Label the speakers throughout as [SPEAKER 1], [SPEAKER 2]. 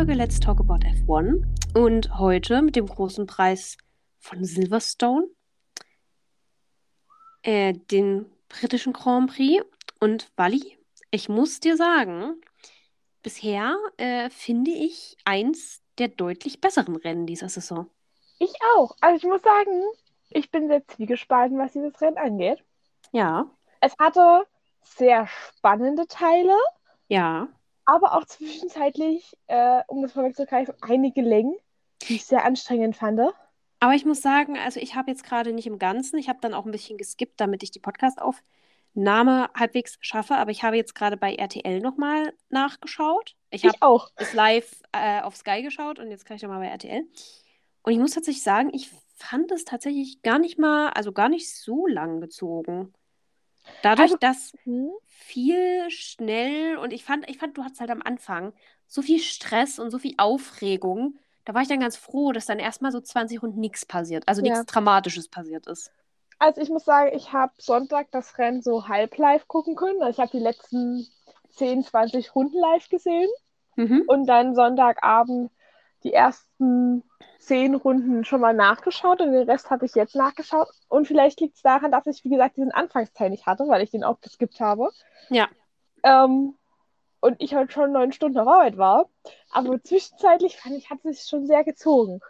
[SPEAKER 1] Folge Let's Talk About F1 und heute mit dem großen Preis von Silverstone, äh, den britischen Grand Prix und Wally. Ich muss dir sagen, bisher äh, finde ich eins der deutlich besseren Rennen dieser Saison.
[SPEAKER 2] Ich auch. Also ich muss sagen, ich bin sehr zwiegespalten, was dieses Rennen angeht.
[SPEAKER 1] Ja,
[SPEAKER 2] Es hatte sehr spannende Teile,
[SPEAKER 1] ja.
[SPEAKER 2] Aber auch zwischenzeitlich, äh, um das vorwegzugreifen, einige Längen, die ich sehr anstrengend fand.
[SPEAKER 1] Aber ich muss sagen, also ich habe jetzt gerade nicht im Ganzen, ich habe dann auch ein bisschen geskippt, damit ich die Podcast-Aufnahme halbwegs schaffe, aber ich habe jetzt gerade bei RTL nochmal nachgeschaut. Ich habe
[SPEAKER 2] Ich auch.
[SPEAKER 1] es live äh, auf Sky geschaut und jetzt kann ich nochmal bei RTL. Und ich muss tatsächlich sagen, ich fand es tatsächlich gar nicht mal, also gar nicht so lang gezogen. Dadurch,
[SPEAKER 2] Also-
[SPEAKER 1] dass
[SPEAKER 2] Hm?
[SPEAKER 1] viel schnell und ich fand, ich fand, du hattest halt am Anfang so viel Stress und so viel Aufregung. Da war ich dann ganz froh, dass dann erstmal so 20 Runden nichts passiert, also
[SPEAKER 2] Ja.
[SPEAKER 1] nichts Dramatisches passiert ist.
[SPEAKER 2] Also ich muss sagen, ich habe Sonntag das Rennen so halb live gucken können. Also ich habe die letzten 10, 20 Runden live gesehen
[SPEAKER 1] Mhm.
[SPEAKER 2] und dann Sonntagabend die ersten 10 Runden schon mal nachgeschaut und den Rest habe ich jetzt nachgeschaut. Und vielleicht liegt es daran, dass ich, wie gesagt, diesen Anfangsteil nicht hatte, weil ich den auch geskippt habe.
[SPEAKER 1] Ja.
[SPEAKER 2] Ähm, und ich halt schon neun Stunden auf Arbeit war. Aber zwischenzeitlich fand ich, hat es sich schon sehr gezogen.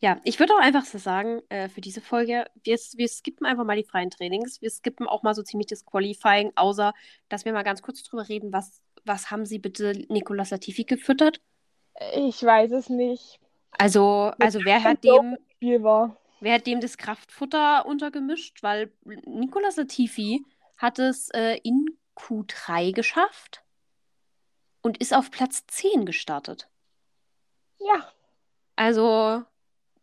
[SPEAKER 1] Ja, ich würde auch einfach so sagen, äh, für diese Folge, wir, wir skippen einfach mal die freien Trainings. Wir skippen auch mal so ziemlich das Qualifying, außer dass wir mal ganz kurz drüber reden, was, was haben sie bitte Nicolas Latifi gefüttert?
[SPEAKER 2] Ich weiß es nicht.
[SPEAKER 1] Also, also wer hat dem,
[SPEAKER 2] Spiel war.
[SPEAKER 1] wer hat dem das Kraftfutter untergemischt? Weil Nicolas Latifi hat es äh, in Q3 geschafft und ist auf Platz 10 gestartet.
[SPEAKER 2] Ja,
[SPEAKER 1] Also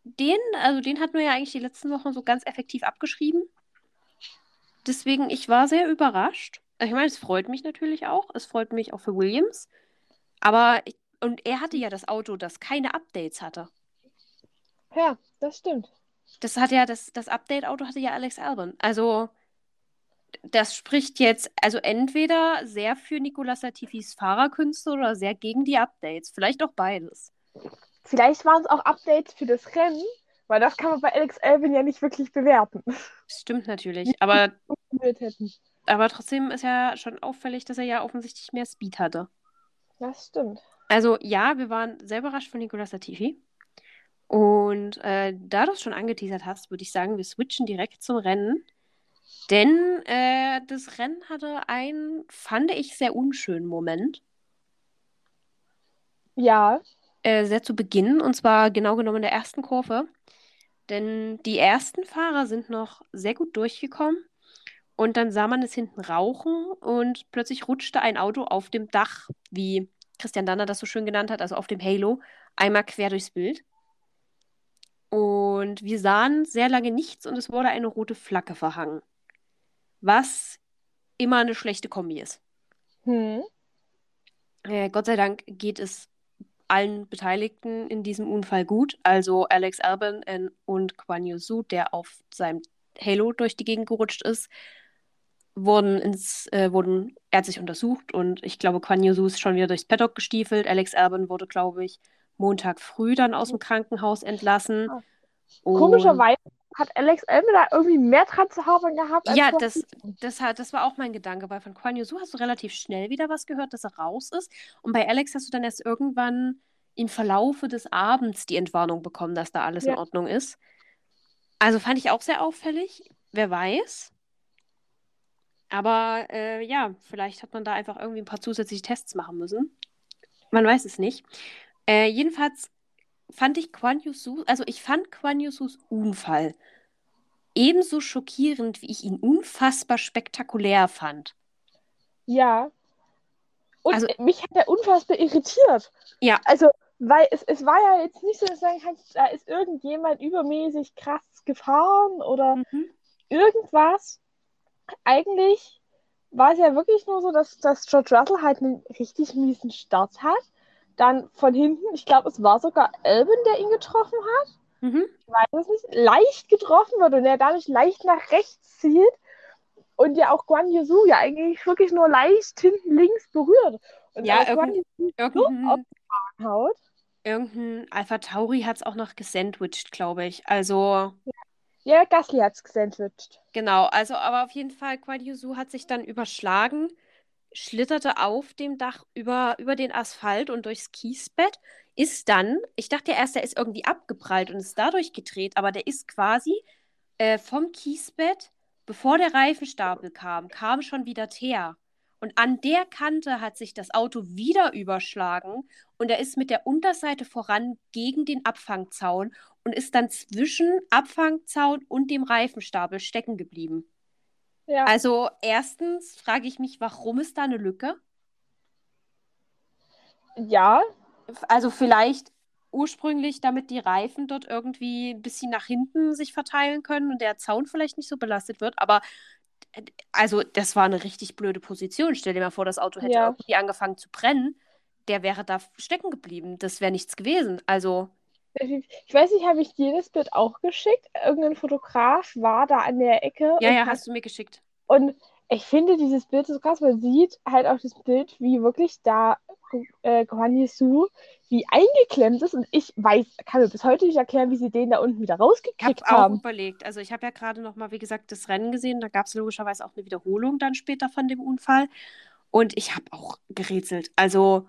[SPEAKER 1] den, also den hatten wir ja eigentlich die letzten Wochen so ganz effektiv abgeschrieben. Deswegen, ich war sehr überrascht. Ich meine, es freut mich natürlich auch. Es freut mich auch für Williams. Aber, ich, und er hatte ja das Auto, das keine Updates hatte.
[SPEAKER 2] ja, das stimmt.
[SPEAKER 1] Das hat ja, das, das Update-Auto hatte ja Alex Albon. Also, das spricht jetzt, also entweder sehr für Nicolas Latifis Fahrerkünste oder sehr gegen die Updates. Vielleicht auch beides.
[SPEAKER 2] Vielleicht waren es auch Updates für das Rennen, weil das kann man bei Alex Albin ja nicht wirklich bewerten.
[SPEAKER 1] Stimmt natürlich. Aber. Aber trotzdem ist ja schon auffällig, dass er ja offensichtlich mehr Speed hatte.
[SPEAKER 2] Das stimmt.
[SPEAKER 1] Also ja, wir waren sehr überrascht von Nicolas Latifi. Und äh, da du es schon angeteasert hast, würde ich sagen, wir switchen direkt zum Rennen. Denn äh, das Rennen hatte einen, fand ich, sehr unschönen Moment.
[SPEAKER 2] Ja,
[SPEAKER 1] Äh, sehr zu Beginn, und zwar genau genommen in der ersten Kurve. Denn die ersten Fahrer sind noch sehr gut durchgekommen. Und dann sah man es hinten rauchen und plötzlich rutschte ein Auto auf dem Dach, wie Christian Danner das so schön genannt hat, also auf dem Halo, einmal quer durchs Bild. Und wir sahen sehr lange nichts und es wurde eine rote Flagge verhangen. Was immer eine schlechte Kombi ist.
[SPEAKER 2] hm.
[SPEAKER 1] Äh, Gott sei Dank geht es allen Beteiligten in diesem Unfall gut. Also Alex Albon äh, und Guan Yu Su, der auf seinem Halo durch die Gegend gerutscht ist, wurden ins, äh, wurden ärztlich untersucht und ich glaube, Guan Yu Su ist schon wieder durchs Paddock gestiefelt. Alex Albon wurde, glaube ich, Montag früh dann aus dem Krankenhaus entlassen.
[SPEAKER 2] Ah.
[SPEAKER 1] Und-
[SPEAKER 2] Komischerweise hat Alex Albin da irgendwie mehr dran zu haben gehabt.
[SPEAKER 1] Ja, das, das, hat, das war auch mein Gedanke, weil von Guan Yu Su hast du relativ schnell wieder was gehört, dass er raus ist. Und bei Alex hast du dann erst irgendwann im Verlaufe des Abends die Entwarnung bekommen, dass da alles in
[SPEAKER 2] Ja.
[SPEAKER 1] Ordnung ist. Also fand ich auch sehr auffällig. Wer weiß. Aber äh, ja, vielleicht hat man da einfach irgendwie ein paar zusätzliche Tests machen müssen. Man weiß es nicht. Äh, jedenfalls fand ich Quan Yusu, also ich fand Quan Yusus Unfall ebenso schockierend, wie ich ihn unfassbar spektakulär fand.
[SPEAKER 2] Ja. Und
[SPEAKER 1] Also-
[SPEAKER 2] mich hat er unfassbar irritiert.
[SPEAKER 1] Ja.
[SPEAKER 2] Also, weil es, es war ja jetzt nicht so, dass sagen kannst, da ist irgendjemand übermäßig krass gefahren oder
[SPEAKER 1] Mhm.
[SPEAKER 2] irgendwas. Eigentlich war es ja wirklich nur so, dass, dass George Russell halt einen richtig miesen Start hat. Dann von hinten, ich glaube, es war sogar Albin, der ihn getroffen hat.
[SPEAKER 1] Mhm.
[SPEAKER 2] Ich weiß es nicht, leicht getroffen wird und er dadurch leicht nach rechts zielt und ja auch Guan Yusu ja eigentlich wirklich nur leicht hinten links berührt. Und
[SPEAKER 1] Ja,
[SPEAKER 2] Guan Yu
[SPEAKER 1] irgendein,
[SPEAKER 2] haut.
[SPEAKER 1] irgendein Alpha Tauri hat es auch noch gesandwiched, glaube ich. Also,
[SPEAKER 2] Ja, Gasly hat's gesandwiched.
[SPEAKER 1] genau. Also, aber auf jeden Fall, Zhou hat sich dann überschlagen, schlitterte auf dem Dach über, über den Asphalt und durchs Kiesbett, ist dann, ich dachte ja erst, der ist irgendwie abgeprallt und ist dadurch gedreht, aber der ist quasi äh, vom Kiesbett, bevor der Reifenstapel kam, kam schon wieder Teer. Und an der Kante hat sich das Auto wieder überschlagen und er ist mit der Unterseite voran gegen den Abfangzaun und ist dann zwischen Abfangzaun und dem Reifenstapel stecken geblieben.
[SPEAKER 2] Ja.
[SPEAKER 1] Also erstens frage ich mich, warum ist da eine Lücke?
[SPEAKER 2] ja,
[SPEAKER 1] Also vielleicht ursprünglich, damit die Reifen dort irgendwie ein bisschen nach hinten sich verteilen können und der Zaun vielleicht nicht so belastet wird. Aber also das war eine richtig blöde Position. Stell dir mal vor, das Auto hätte
[SPEAKER 2] Ja.
[SPEAKER 1] irgendwie angefangen zu brennen. Der wäre da stecken geblieben. Das wäre nichts gewesen. Also
[SPEAKER 2] Ich weiß nicht, habe ich dir das Bild auch geschickt? Irgendein Fotograf war da an der Ecke
[SPEAKER 1] ja, ja,
[SPEAKER 2] hat,
[SPEAKER 1] hast du mir geschickt.
[SPEAKER 2] und ich finde dieses Bild so krass. Man sieht halt auch das Bild, wie wirklich da äh, Guan wie eingeklemmt ist und ich weiß, kann mir bis heute nicht erklären, wie sie den da unten wieder
[SPEAKER 1] Ich habe
[SPEAKER 2] rausgekriegt
[SPEAKER 1] auch
[SPEAKER 2] haben.
[SPEAKER 1] überlegt. Also ich habe ja gerade noch mal, wie gesagt, das Rennen gesehen. Da gab es logischerweise auch eine Wiederholung dann später von dem Unfall. Und ich habe auch gerätselt. Also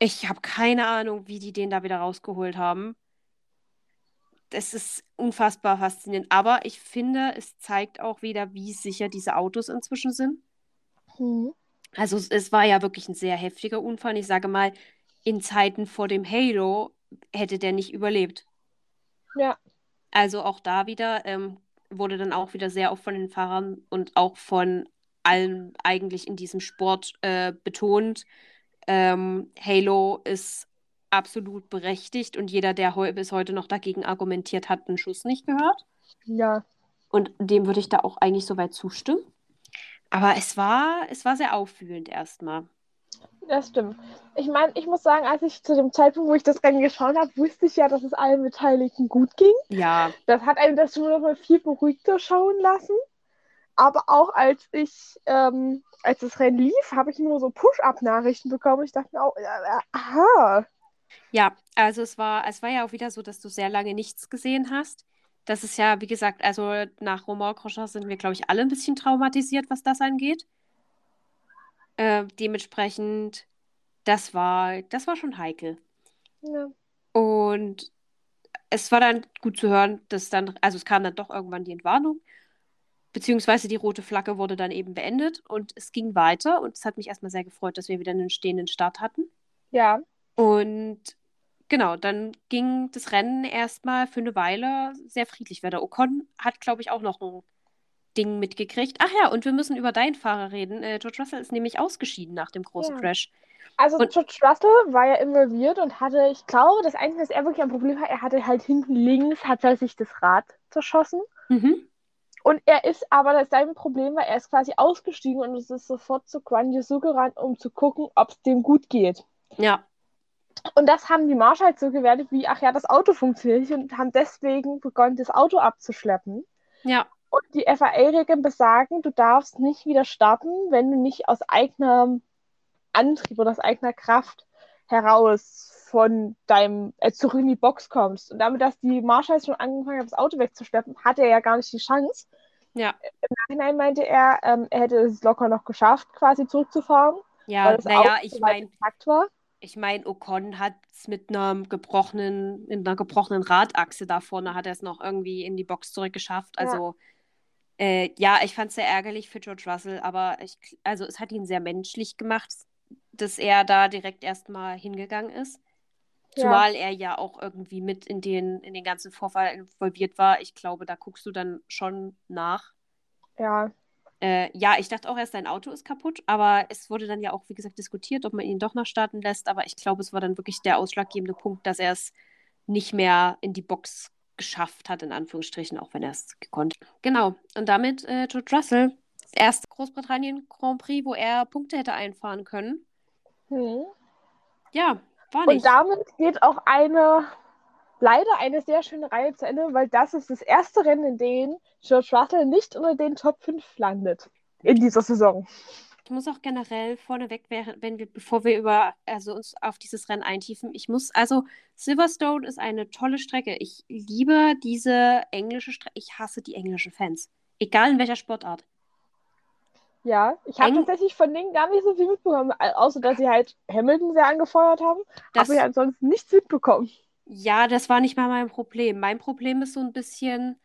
[SPEAKER 1] ich habe keine Ahnung, wie die den da wieder rausgeholt haben. Das ist unfassbar faszinierend. Aber ich finde, es zeigt auch wieder, wie sicher diese Autos inzwischen sind.
[SPEAKER 2] Hm.
[SPEAKER 1] Also es, war ja wirklich ein sehr heftiger Unfall. Ich sage mal, in Zeiten vor dem Halo hätte der nicht überlebt.
[SPEAKER 2] Ja,
[SPEAKER 1] Also auch da wieder ähm, wurde dann auch wieder sehr oft von den Fahrern und auch von allen eigentlich in diesem Sport äh, betont, ähm, Halo ist absolut berechtigt und jeder, der heu bis heute noch dagegen argumentiert hat, einen Schuss nicht gehört.
[SPEAKER 2] ja.
[SPEAKER 1] Und dem würde ich da auch eigentlich soweit zustimmen. Aber es war, es war sehr auffühlend erstmal.
[SPEAKER 2] Das stimmt. Ich meine, ich muss sagen, als ich zu dem Zeitpunkt, wo ich das Rennen geschaut habe, wusste ich ja, dass es allen Beteiligten gut ging.
[SPEAKER 1] Ja,
[SPEAKER 2] Das hat einem das schon noch mal viel beruhigter schauen lassen. Aber auch als ich, ähm, als das Rennen lief, habe ich nur so Push-Up-Nachrichten bekommen. Ich dachte mir auch, ja, aha.
[SPEAKER 1] Ja, also es war, es war ja auch wieder so, dass du sehr lange nichts gesehen hast. Das ist ja, wie gesagt, also nach Romain Grosjean sind wir, glaube ich, alle ein bisschen traumatisiert, was das angeht. Äh, dementsprechend, das war, das war schon heikel.
[SPEAKER 2] Ja.
[SPEAKER 1] Und es war dann gut zu hören, dass dann, also es kam dann doch irgendwann die Entwarnung, beziehungsweise die rote Flagge wurde dann eben beendet und es ging weiter. Und es hat mich erstmal sehr gefreut, dass wir wieder einen stehenden Start hatten.
[SPEAKER 2] Ja,
[SPEAKER 1] Und genau, dann ging das Rennen erstmal für eine Weile sehr friedlich weiter. Ocon hat, glaube ich, auch noch ein Ding mitgekriegt. Ach ja, und wir müssen über deinen Fahrer reden. Äh, George Russell ist nämlich ausgeschieden nach dem großen
[SPEAKER 2] Ja.
[SPEAKER 1] Crash.
[SPEAKER 2] also
[SPEAKER 1] Und-
[SPEAKER 2] George Russell war ja involviert und hatte, ich glaube, das Einzige, was er wirklich ein Problem hat, er hatte halt hinten links, hat er sich das Rad zerschossen.
[SPEAKER 1] Mhm.
[SPEAKER 2] Und er ist aber, das sein Problem war, er ist quasi ausgestiegen und es ist sofort zu Guan Yu gerannt, um zu gucken, ob es dem gut geht.
[SPEAKER 1] Ja,
[SPEAKER 2] Und das haben die Marshals so gewertet, wie, ach ja, das Auto funktioniert nicht und haben deswegen begonnen, das Auto abzuschleppen.
[SPEAKER 1] ja,
[SPEAKER 2] Und die FAA-Regeln besagen, du darfst nicht wieder starten, wenn du nicht aus eigenem Antrieb oder aus eigener Kraft heraus von deinem äh, zurück in die Box kommst. Und damit, dass die Marshals schon angefangen haben, das Auto wegzuschleppen, hatte er ja gar nicht die Chance.
[SPEAKER 1] ja,
[SPEAKER 2] Im Nachhinein meinte er, ähm, er hätte es locker noch geschafft, quasi zurückzufahren,
[SPEAKER 1] ja.
[SPEAKER 2] weil das
[SPEAKER 1] Naja,
[SPEAKER 2] Auto
[SPEAKER 1] ich meine,
[SPEAKER 2] war.
[SPEAKER 1] Ich mein, Ocon hat es mit einem gebrochenen, in einer gebrochenen Radachse da vorne, hat er es noch irgendwie in die Box zurückgeschafft.
[SPEAKER 2] Ja.
[SPEAKER 1] Also, äh, ja, ich fand es sehr ärgerlich für George Russell, aber ich, also es hat ihn sehr menschlich gemacht, dass er da direkt erstmal hingegangen ist.
[SPEAKER 2] Ja.
[SPEAKER 1] Zumal er ja auch irgendwie mit in den, in den ganzen Vorfall involviert war. Ich glaube, da guckst du dann schon nach.
[SPEAKER 2] Ja,
[SPEAKER 1] Äh, ja, ich dachte auch erst, sein Auto ist kaputt, aber es wurde dann ja auch, wie gesagt, diskutiert, ob man ihn doch noch starten lässt. Aber ich glaube, es war dann wirklich der ausschlaggebende Punkt, dass er es nicht mehr in die Box geschafft hat, in Anführungsstrichen, auch wenn er es gekonnt hat. Genau. Und damit äh, George Russell, das erste Großbritannien Grand Prix, wo er Punkte hätte einfahren können.
[SPEAKER 2] hm.
[SPEAKER 1] Ja, war
[SPEAKER 2] Und
[SPEAKER 1] nicht.
[SPEAKER 2] damit geht auch eine, leider eine sehr schöne Reihe zu Ende, weil das ist das erste Rennen, in dem George Russell nicht unter den Top 5 landet in dieser Saison.
[SPEAKER 1] ich muss auch generell vorneweg, wenn wir, bevor wir über, also uns auf dieses Rennen eintiefen, ich muss, also Silverstone ist eine tolle Strecke. Ich liebe diese englische Strecke. Ich hasse die englischen Fans. Egal in welcher Sportart.
[SPEAKER 2] Ja, ich habe tatsächlich von denen gar nicht so viel mitbekommen, außer dass sie halt Hamilton sehr angefeuert haben. Das, habe ich ansonsten nichts mitbekommen.
[SPEAKER 1] Ja, das war nicht mal mein Problem. Mein Problem ist so ein bisschen,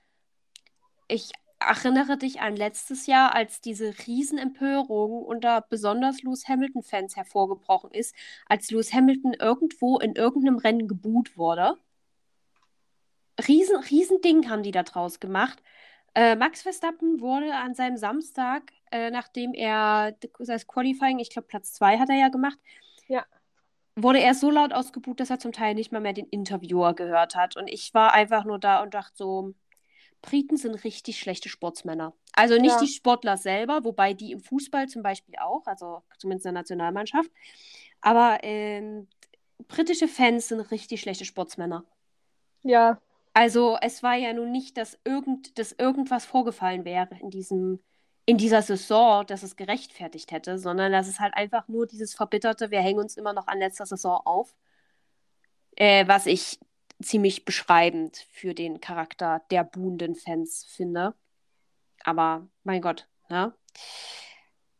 [SPEAKER 1] ich erinnere dich an letztes Jahr, als diese Riesenempörung unter besonders Lewis Hamilton-Fans hervorgebrochen ist, als Lewis Hamilton irgendwo in irgendeinem Rennen geboot wurde. Riesen, Riesending haben die da draus gemacht. Äh, Max Verstappen wurde an seinem Samstag, äh, nachdem er das Qualifying, ich glaube Platz 2 hat er ja gemacht,
[SPEAKER 2] ja.
[SPEAKER 1] Wurde er so laut ausgebucht, dass er zum Teil nicht mal mehr den Interviewer gehört hat. Und ich war einfach nur da und dachte so, Briten sind richtig schlechte Sportsmänner. Also nicht ja. die Sportler selber, wobei die im Fußball zum Beispiel auch, also zumindest in der Nationalmannschaft. Aber ähm, britische Fans sind richtig schlechte Sportsmänner.
[SPEAKER 2] Ja.
[SPEAKER 1] Also es war ja nun nicht, dass, irgend, dass irgendwas vorgefallen wäre in, diesem, in dieser Saison, dass es gerechtfertigt hätte, sondern dass es halt einfach nur dieses verbitterte, wir hängen uns immer noch an letzter Saison auf, äh, was ich ziemlich beschreibend für den Charakter der buhenden Fans finde. Aber mein Gott, ne?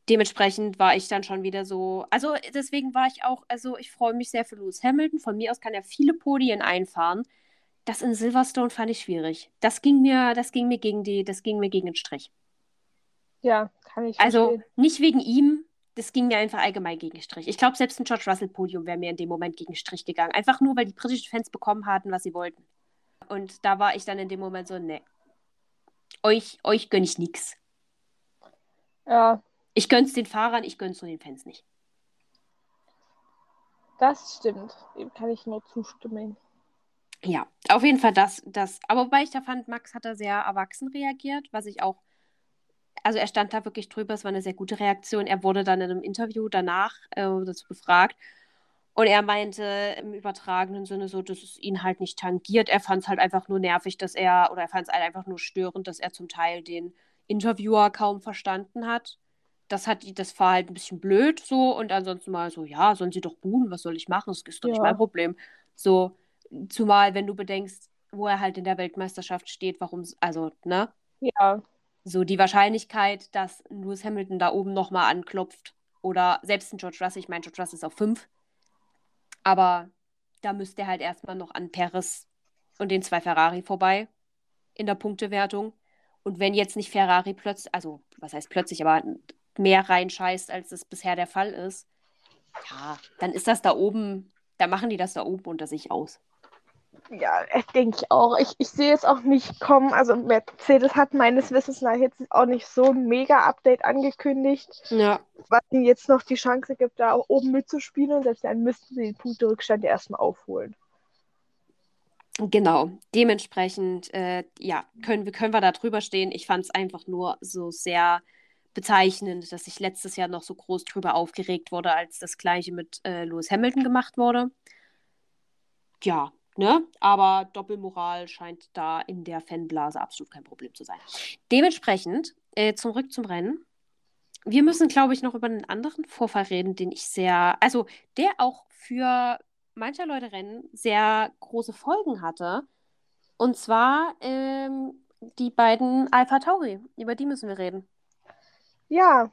[SPEAKER 1] Dementsprechend war ich dann schon wieder so. Also deswegen war ich auch, also ich freue mich sehr für Lewis Hamilton. Von mir aus kann er viele Podien einfahren. Das in Silverstone fand ich schwierig. Das ging mir, das ging mir gegen die, das ging mir gegen den Strich.
[SPEAKER 2] Ja, kann ich
[SPEAKER 1] also verstehen. Nicht wegen ihm, das ging mir einfach allgemein gegen Strich. Ich glaube, selbst ein George Russell-Podium wäre mir in dem Moment gegen Strich gegangen. Einfach nur, weil die britischen Fans bekommen hatten, was sie wollten. Und da war ich dann in dem Moment so, ne. Euch, euch gönne ich nichts.
[SPEAKER 2] Ja.
[SPEAKER 1] Ich gönn's den Fahrern, ich gönn's nur den Fans nicht.
[SPEAKER 2] Das stimmt. Dem kann ich nur zustimmen.
[SPEAKER 1] Ja, auf jeden Fall das, das. Aber wobei ich da fand, Max hat da sehr erwachsen reagiert, was ich auch also er stand da wirklich drüber, es war eine sehr gute Reaktion. Er wurde dann in einem Interview danach äh, dazu befragt. Und er meinte im übertragenen Sinne so, dass es ihn halt nicht tangiert. Er fand es halt einfach nur nervig, dass er, oder er fand es halt einfach nur störend, dass er zum Teil den Interviewer kaum verstanden hat. Das hat das war halt ein bisschen blöd so und ansonsten mal so, ja, sollen sie doch buhen, was soll ich machen? Das ist doch ja. nicht mein Problem. So, zumal, wenn du bedenkst, wo er halt in der Weltmeisterschaft steht, warum, also, ne?
[SPEAKER 2] Ja.
[SPEAKER 1] So die Wahrscheinlichkeit, dass Lewis Hamilton da oben nochmal anklopft oder selbst ein George Russell, ich meine, George Russell ist auf 5, aber da müsste er halt erstmal noch an Perez und den zwei Ferrari vorbei in der Punktewertung. Und wenn jetzt nicht Ferrari plötzlich, also was heißt plötzlich, aber mehr reinscheißt, als es bisher der Fall ist, ja, dann ist das da oben, da machen die das da oben unter sich aus.
[SPEAKER 2] Ja, denke ich auch. Ich, ich sehe es auch nicht kommen. Also Mercedes hat meines Wissens nach jetzt auch nicht so ein Mega-Update angekündigt,
[SPEAKER 1] ja.
[SPEAKER 2] was ihnen jetzt noch die Chance gibt, da oben mitzuspielen. Und selbst dann müssten sie den Punkterückstand ja erstmal aufholen.
[SPEAKER 1] Genau, dementsprechend, äh, ja, können, können wir da drüber stehen. Ich fand es einfach nur so sehr bezeichnend, dass ich letztes Jahr noch so groß drüber aufgeregt wurde, als das gleiche mit äh, Lewis Hamilton gemacht wurde. Ja, Ne? Aber Doppelmoral scheint da in der Fanblase absolut kein Problem zu sein. Dementsprechend, äh, zurück zum Rennen. Wir müssen, glaube ich, noch über einen anderen Vorfall reden, den ich sehr, also der auch für mancher Leute Rennen sehr große Folgen hatte. Und zwar ähm, die beiden Alpha Tauri. Über die müssen wir reden.
[SPEAKER 2] Ja.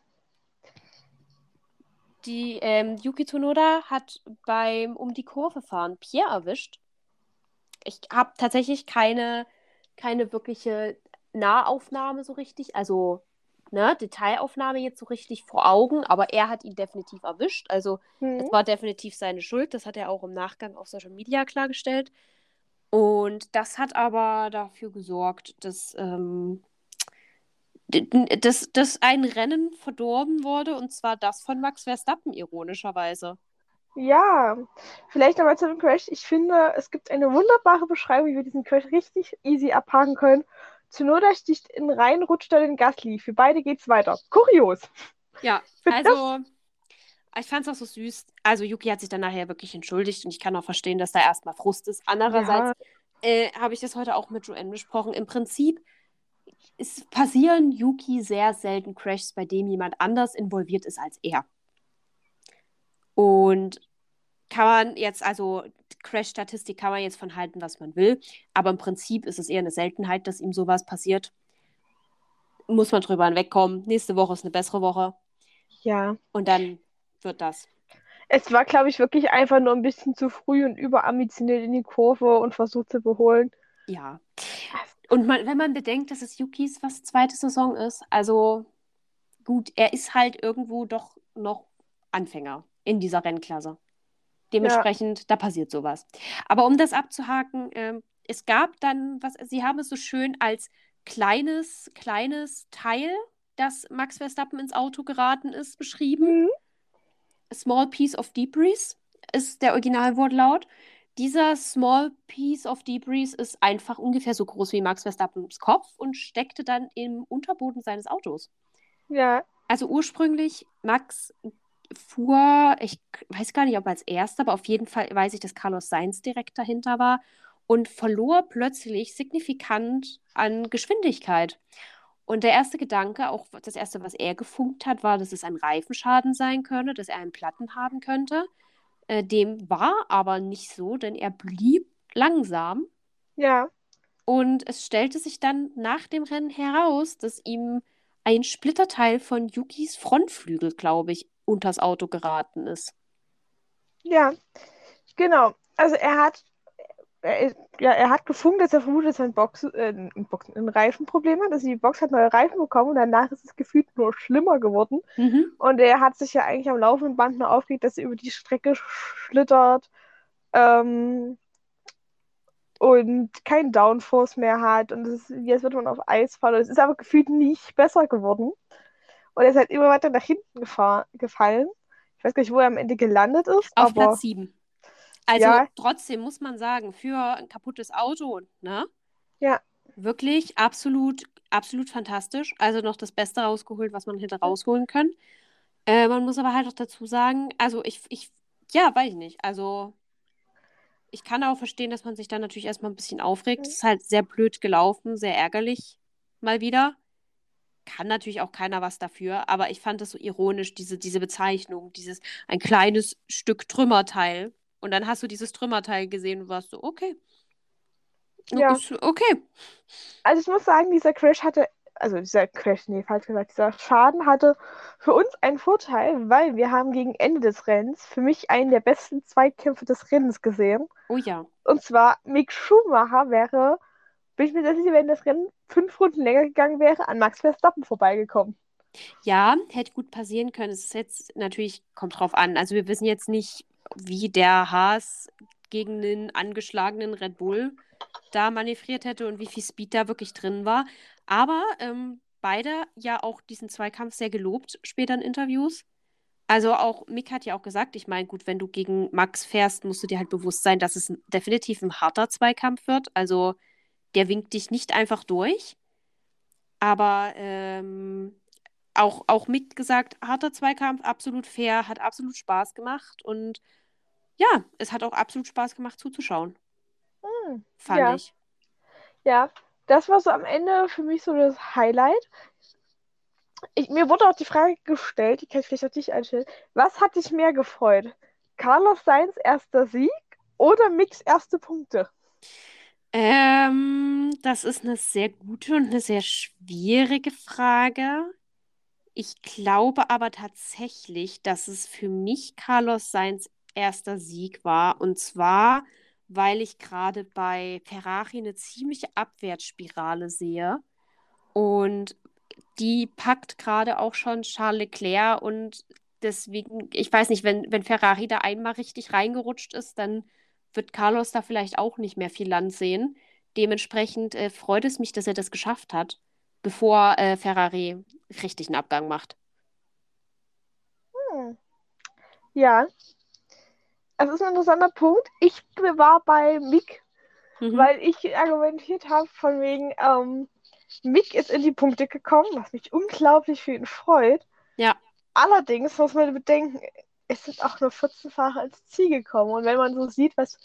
[SPEAKER 1] Die ähm, Yuki Tsunoda hat beim um die Kurve fahren Pierre erwischt ich habe tatsächlich keine, keine wirkliche Nahaufnahme so richtig, also ne, Detailaufnahme jetzt so richtig vor Augen, aber er hat ihn definitiv erwischt. Also mhm. es war definitiv seine Schuld. Das hat er auch im Nachgang auf Social Media klargestellt. Und das hat aber dafür gesorgt, dass, ähm, dass, dass ein Rennen verdorben wurde, und zwar das von Max Verstappen, ironischerweise.
[SPEAKER 2] Ja, vielleicht nochmal zu dem Crash. Ich finde, es gibt eine wunderbare Beschreibung, wie wir diesen Crash richtig easy abhaken können. Zunoda sticht in rein, rutscht dann in Gasly. Für beide geht's weiter. Kurios.
[SPEAKER 1] Ja, also ich fand es auch so süß. Also Yuki hat sich dann nachher wirklich entschuldigt und ich kann auch verstehen, dass da erstmal Frust ist. Andererseits ja. äh, habe ich das heute auch mit Joanne besprochen. Im Prinzip es passieren Yuki sehr selten Crashs, bei dem jemand anders involviert ist als er. Und kann man jetzt, also Crash-Statistik kann man jetzt von halten, was man will, aber im Prinzip ist es eher eine Seltenheit, dass ihm sowas passiert. Muss man drüber hinwegkommen. Nächste Woche ist eine bessere Woche.
[SPEAKER 2] Ja.
[SPEAKER 1] Und dann wird das.
[SPEAKER 2] Es war, glaube ich, wirklich einfach nur ein bisschen zu früh und überambitioniert in die Kurve und versucht zu beholen.
[SPEAKER 1] Ja. Und man, wenn man bedenkt, dass es Yukis was zweite Saison ist, also gut, er ist halt irgendwo doch noch Anfänger in dieser Rennklasse. Dementsprechend, ja. da passiert sowas. Aber um das abzuhaken, äh, es gab dann, was, Sie haben es so schön als kleines, kleines Teil, das Max Verstappen ins Auto geraten ist, beschrieben. Mhm. Small piece of debris ist der Originalwortlaut. Dieser Small Piece of Debris ist einfach ungefähr so groß wie Max Verstappens Kopf und steckte dann im Unterboden seines Autos.
[SPEAKER 2] Ja.
[SPEAKER 1] Also ursprünglich, Max fuhr, ich weiß gar nicht, ob als erster, aber auf jeden Fall weiß ich, dass Carlos Sainz direkt dahinter war und verlor plötzlich signifikant an Geschwindigkeit. Und der erste Gedanke, auch das erste, was er gefunkt hat, war, dass es ein Reifenschaden sein könne, dass er einen Platten haben könnte. Äh, dem war aber nicht so, denn er blieb langsam.
[SPEAKER 2] Ja.
[SPEAKER 1] Und es stellte sich dann nach dem Rennen heraus, dass ihm ein Splitterteil von Yukis Frontflügel, glaube ich, unters Auto geraten ist.
[SPEAKER 2] Ja, genau. Also er hat er, ja, er hat gefunden, dass er vermutet, dass er ein, Box, äh, ein, Box, ein Reifenproblem hat. Also die Box hat neue Reifen bekommen und danach ist es gefühlt nur schlimmer geworden.
[SPEAKER 1] Mhm.
[SPEAKER 2] Und er hat sich ja eigentlich am laufenden Band nur aufgeregt, dass er über die Strecke schlittert ähm, und keinen Downforce mehr hat. Und ist, jetzt wird man auf Eis fallen. Es ist aber gefühlt nicht besser geworden. Und er ist halt immer weiter nach hinten gefallen. Ich weiß gar nicht, wo er am Ende gelandet ist.
[SPEAKER 1] Auf
[SPEAKER 2] aber...
[SPEAKER 1] Platz 7. Also ja. trotzdem muss man sagen, für ein kaputtes Auto, ne?
[SPEAKER 2] Ja.
[SPEAKER 1] Wirklich absolut, absolut fantastisch. Also noch das Beste rausgeholt, was man hätte rausholen können. Äh, man muss aber halt auch dazu sagen, also ich, ich, ja, weiß ich nicht. Also ich kann auch verstehen, dass man sich dann natürlich erstmal ein bisschen aufregt. Es ist halt sehr blöd gelaufen, sehr ärgerlich mal wieder. Kann natürlich auch keiner was dafür, aber ich fand das so ironisch, diese, diese Bezeichnung, dieses ein kleines Stück Trümmerteil, und dann hast du dieses Trümmerteil gesehen und warst so, okay.
[SPEAKER 2] Ja.
[SPEAKER 1] Okay.
[SPEAKER 2] Also ich muss sagen, dieser Crash hatte, also dieser Crash, nee, falsch gesagt, dieser Schaden hatte für uns einen Vorteil, weil wir haben gegen Ende des Rennens für mich einen der besten Zweikämpfe des Rennens gesehen.
[SPEAKER 1] Oh ja.
[SPEAKER 2] Und zwar Mick Schumacher wäre, bin ich mir sicher, wenn das Rennen fünf Runden länger gegangen wäre, an Max Verstappen vorbeigekommen.
[SPEAKER 1] Ja, hätte gut passieren können. Es ist jetzt natürlich, kommt drauf an. Also wir wissen jetzt nicht, wie der Haas gegen den angeschlagenen Red Bull da manövriert hätte und wie viel Speed da wirklich drin war. Aber ähm, beide ja auch diesen Zweikampf sehr gelobt später in Interviews. Also auch Mick hat ja auch gesagt, ich meine, gut, wenn du gegen Max fährst, musst du dir halt bewusst sein, dass es definitiv ein harter Zweikampf wird. Also der winkt dich nicht einfach durch. Aber ähm, auch, auch Mick gesagt, harter Zweikampf, absolut fair, hat absolut Spaß gemacht und ja, es hat auch absolut Spaß gemacht zuzuschauen.
[SPEAKER 2] Hm,
[SPEAKER 1] fand
[SPEAKER 2] ja.
[SPEAKER 1] ich.
[SPEAKER 2] Ja, das war so am Ende für mich so das Highlight. Ich, mir wurde auch die Frage gestellt, die kann ich vielleicht auch dich einstellen. Was hat dich mehr gefreut? Carlos Sainz erster Sieg oder Mix erste Punkte?
[SPEAKER 1] Ähm, das ist eine sehr gute und eine sehr schwierige Frage. Ich glaube aber tatsächlich, dass es für mich Carlos Sainz erster Sieg war. Und zwar, weil ich gerade bei Ferrari eine ziemliche Abwärtsspirale sehe. Und die packt gerade auch schon Charles Leclerc. Und deswegen, ich weiß nicht, wenn, wenn Ferrari da einmal richtig reingerutscht ist, dann wird Carlos da vielleicht auch nicht mehr viel Land sehen. Dementsprechend äh, freut es mich, dass er das geschafft hat, bevor äh, Ferrari richtig einen Abgang macht.
[SPEAKER 2] Hm. Ja, es ist ein interessanter Punkt. Ich war bei Mick, mhm. weil ich argumentiert habe, von wegen, ähm, Mick ist in die Punkte gekommen, was mich unglaublich für ihn freut.
[SPEAKER 1] Ja.
[SPEAKER 2] Allerdings muss man bedenken, es sind auch nur 14 Fahrer ins Ziel gekommen. Und wenn man so sieht, was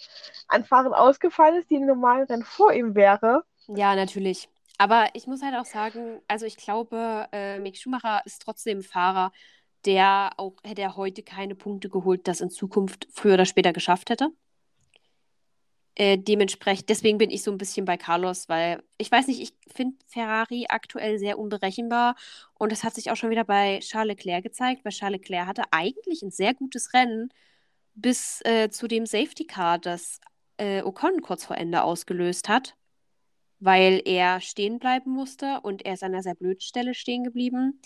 [SPEAKER 2] an Fahrern ausgefallen ist, die im normalen Rennen vor ihm wäre.
[SPEAKER 1] Ja, natürlich. Aber ich muss halt auch sagen, also ich glaube, äh, Mick Schumacher ist trotzdem ein Fahrer, der auch hätte er heute keine Punkte geholt, das in Zukunft früher oder später geschafft hätte. Äh, dementsprechend, deswegen bin ich so ein bisschen bei Carlos, weil ich weiß nicht, ich finde Ferrari aktuell sehr unberechenbar und das hat sich auch schon wieder bei Charles Leclerc gezeigt, weil Charles Leclerc hatte eigentlich ein sehr gutes Rennen bis äh, zu dem Safety Car, das äh, Ocon kurz vor Ende ausgelöst hat, weil er stehen bleiben musste und er ist an einer sehr blöden Stelle stehen geblieben.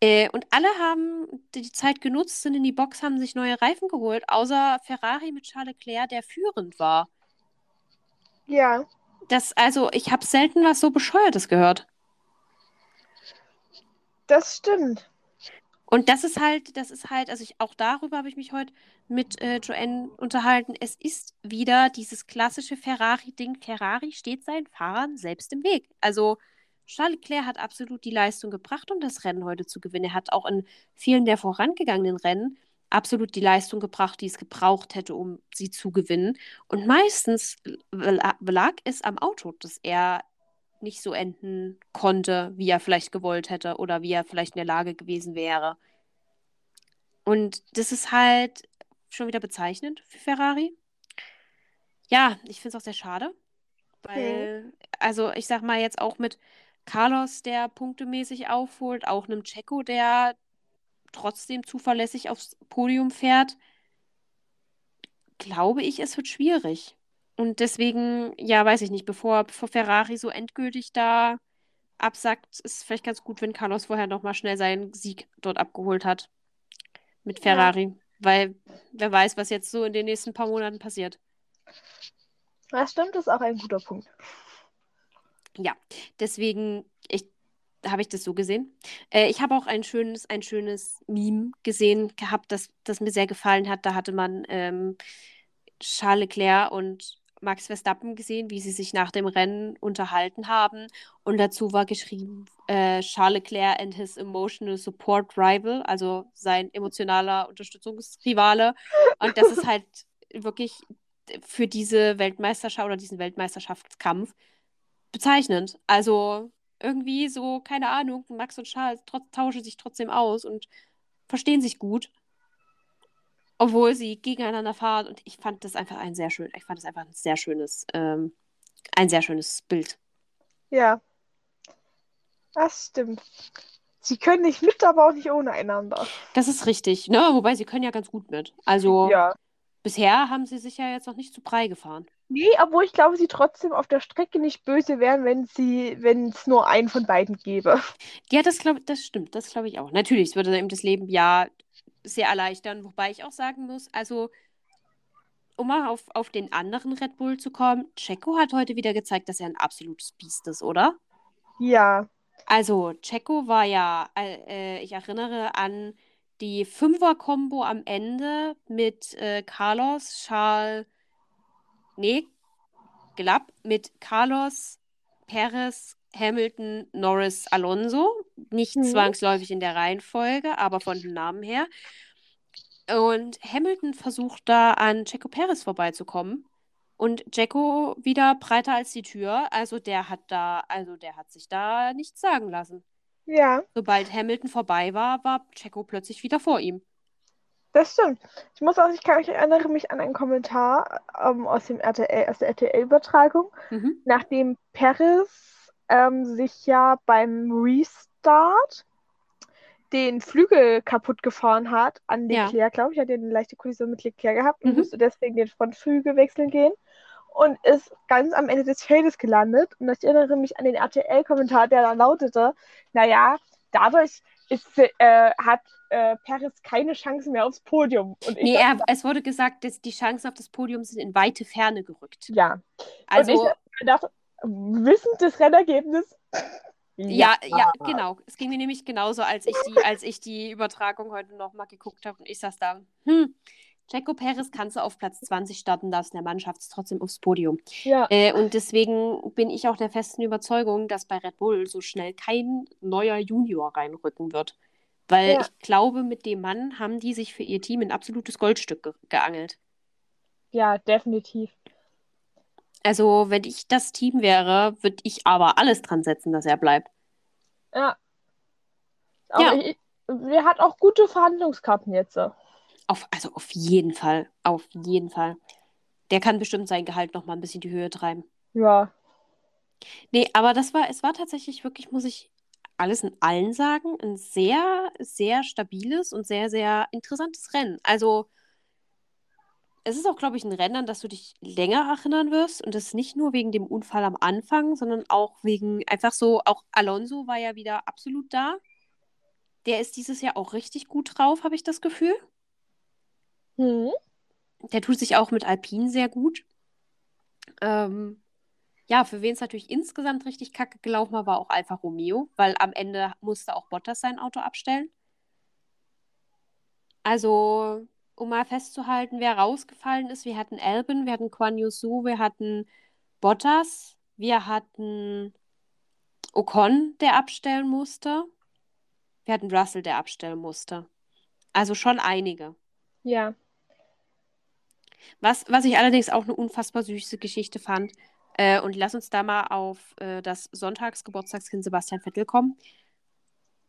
[SPEAKER 1] Äh, und alle haben die Zeit genutzt, sind in die Box, haben sich neue Reifen geholt, außer Ferrari mit Charles Leclerc, der führend war.
[SPEAKER 2] Ja.
[SPEAKER 1] Das, also, ich habe selten was so Bescheuertes gehört.
[SPEAKER 2] Das stimmt.
[SPEAKER 1] Und das ist halt, das ist halt, also ich, auch darüber habe ich mich heute mit äh, Joanne unterhalten. Es ist wieder dieses klassische Ferrari-Ding. Ferrari steht seinen Fahrern selbst im Weg. Also Charles Leclerc hat absolut die Leistung gebracht, um das Rennen heute zu gewinnen. Er hat auch in vielen der vorangegangenen Rennen absolut die Leistung gebracht, die es gebraucht hätte, um sie zu gewinnen. Und meistens lag es am Auto, dass er nicht so enden konnte, wie er vielleicht gewollt hätte oder wie er vielleicht in der Lage gewesen wäre. Und das ist halt schon wieder bezeichnend für Ferrari. Ja, ich finde es auch sehr schade, weil, mhm. also ich sag mal jetzt auch mit Carlos, der punktemäßig aufholt, auch einem Checo, der trotzdem zuverlässig aufs Podium fährt, glaube ich, es wird schwierig. Und deswegen, ja, weiß ich nicht, bevor, bevor Ferrari so endgültig da absackt, ist es vielleicht ganz gut, wenn Carlos vorher nochmal schnell seinen Sieg dort abgeholt hat. Mit Ferrari. Ja. Weil wer weiß, was jetzt so in den nächsten paar Monaten passiert.
[SPEAKER 2] Das stimmt, das ist auch ein guter Punkt.
[SPEAKER 1] Ja, deswegen habe ich das so gesehen. Äh, ich habe auch ein schönes, ein schönes Meme gesehen gehabt, das, das mir sehr gefallen hat. Da hatte man ähm, Charles Leclerc und Max Verstappen gesehen, wie sie sich nach dem Rennen unterhalten haben. Und dazu war geschrieben, äh, Charles Leclerc and his emotional support rival, also sein emotionaler Unterstützungsrivale. Und das ist halt wirklich für diese Weltmeisterschaft oder diesen Weltmeisterschaftskampf bezeichnend. Also irgendwie so, keine Ahnung, Max und Charles tauschen sich trotzdem aus und verstehen sich gut. Obwohl sie gegeneinander fahren und ich fand das einfach ein sehr schön, ich fand das einfach ein sehr schönes, ähm, ein sehr schönes Bild.
[SPEAKER 2] Ja. Das stimmt. Sie können nicht mit, aber auch nicht ohne einander.
[SPEAKER 1] Das ist richtig, ne? Wobei sie können ja ganz gut mit. Also ja. bisher haben sie sich ja jetzt noch nicht zu Brei gefahren.
[SPEAKER 2] Nee, obwohl ich glaube, sie trotzdem auf der Strecke nicht böse wären, wenn sie, wenn es nur einen von beiden gäbe.
[SPEAKER 1] Ja, das glaube das stimmt, das glaube ich auch. Natürlich, es würde ihm das Leben ja sehr erleichtern, wobei ich auch sagen muss, also um mal auf, auf den anderen Red Bull zu kommen, Checo hat heute wieder gezeigt, dass er ein absolutes Biest ist, oder?
[SPEAKER 2] Ja.
[SPEAKER 1] Also, Checo war ja, äh, ich erinnere an die Fünfer-Kombo am Ende mit äh, Carlos, Charles, nee, glaub, mit Carlos, Perez, Hamilton, Norris, Alonso. Nicht mhm. zwangsläufig in der Reihenfolge, aber von dem Namen her. Und Hamilton versucht da an Checo Perez vorbeizukommen. Und Jacko wieder breiter als die Tür. Also der hat da, also der hat sich da nichts sagen lassen.
[SPEAKER 2] Ja.
[SPEAKER 1] Sobald Hamilton vorbei war, war Checo plötzlich wieder vor ihm.
[SPEAKER 2] Das stimmt. Ich muss auch, ich kann mich erinnere mich an einen Kommentar ähm, aus dem RTL, aus der RTL-Übertragung, mhm. nachdem Paris ähm, sich ja beim Restart den Flügel kaputt gefahren hat an Leclerc, ja. glaube ich, hat ja eine leichte Kollision mit Leclerc gehabt und mhm. musste deswegen den Frontflügel wechseln gehen und ist ganz am Ende des Feldes gelandet. Und ich erinnere mich an den RTL-Kommentar, der da lautete, naja, dadurch ist, äh, hat äh, Perez keine Chance mehr aufs Podium.
[SPEAKER 1] Und nee, er, es wurde gesagt, dass die Chancen auf das Podium sind in weite Ferne gerückt.
[SPEAKER 2] Ja. Also, und ich dachte, wissend des Rennergebnisses.
[SPEAKER 1] Ja, ja, ja, genau. Es ging mir nämlich genauso, als ich die, als ich die Übertragung heute nochmal geguckt habe und ich saß da, hm, Checo Perez kannst du auf Platz 20 starten darfst in der Mannschaft ist trotzdem aufs Podium.
[SPEAKER 2] Ja.
[SPEAKER 1] Äh, und deswegen bin ich auch der festen Überzeugung, dass bei Red Bull so schnell kein neuer Junior reinrücken wird. Weil ja. ich glaube, mit dem Mann haben die sich für ihr Team ein absolutes Goldstück ge geangelt.
[SPEAKER 2] Ja, definitiv.
[SPEAKER 1] Also, wenn ich das Team wäre, würde ich aber alles dran setzen, dass er bleibt.
[SPEAKER 2] Ja. Aber
[SPEAKER 1] Ja.
[SPEAKER 2] ich, wir hat auch gute Verhandlungskarten jetzt.
[SPEAKER 1] Auf, also auf jeden Fall. Auf jeden Fall. Der kann bestimmt sein Gehalt noch mal ein bisschen die Höhe treiben.
[SPEAKER 2] Ja.
[SPEAKER 1] Nee, aber das war, es war tatsächlich wirklich, muss ich alles in allen sagen, ein sehr, sehr stabiles und sehr, sehr interessantes Rennen. Also, es ist auch, glaube ich, ein Rennen, an das du dich länger erinnern wirst. Und das nicht nur wegen dem Unfall am Anfang, sondern auch wegen einfach so, auch Alonso war ja wieder absolut da. Der ist dieses Jahr auch richtig gut drauf, habe ich das Gefühl.
[SPEAKER 2] Hm.
[SPEAKER 1] Der tut sich auch mit Alpine sehr gut. Ähm, ja, für wen es natürlich insgesamt richtig kacke gelaufen war, war auch Alfa Romeo, weil am Ende musste auch Bottas sein Auto abstellen. Also, um mal festzuhalten, wer rausgefallen ist, wir hatten Albin, wir hatten Guan Yu Su, wir hatten Bottas, wir hatten Ocon, der abstellen musste. Wir hatten Russell, der abstellen musste. Also schon einige.
[SPEAKER 2] Ja.
[SPEAKER 1] Was, was ich allerdings auch eine unfassbar süße Geschichte fand, äh, und lass uns da mal auf äh, das Sonntagsgeburtstagskind Sebastian Vettel kommen.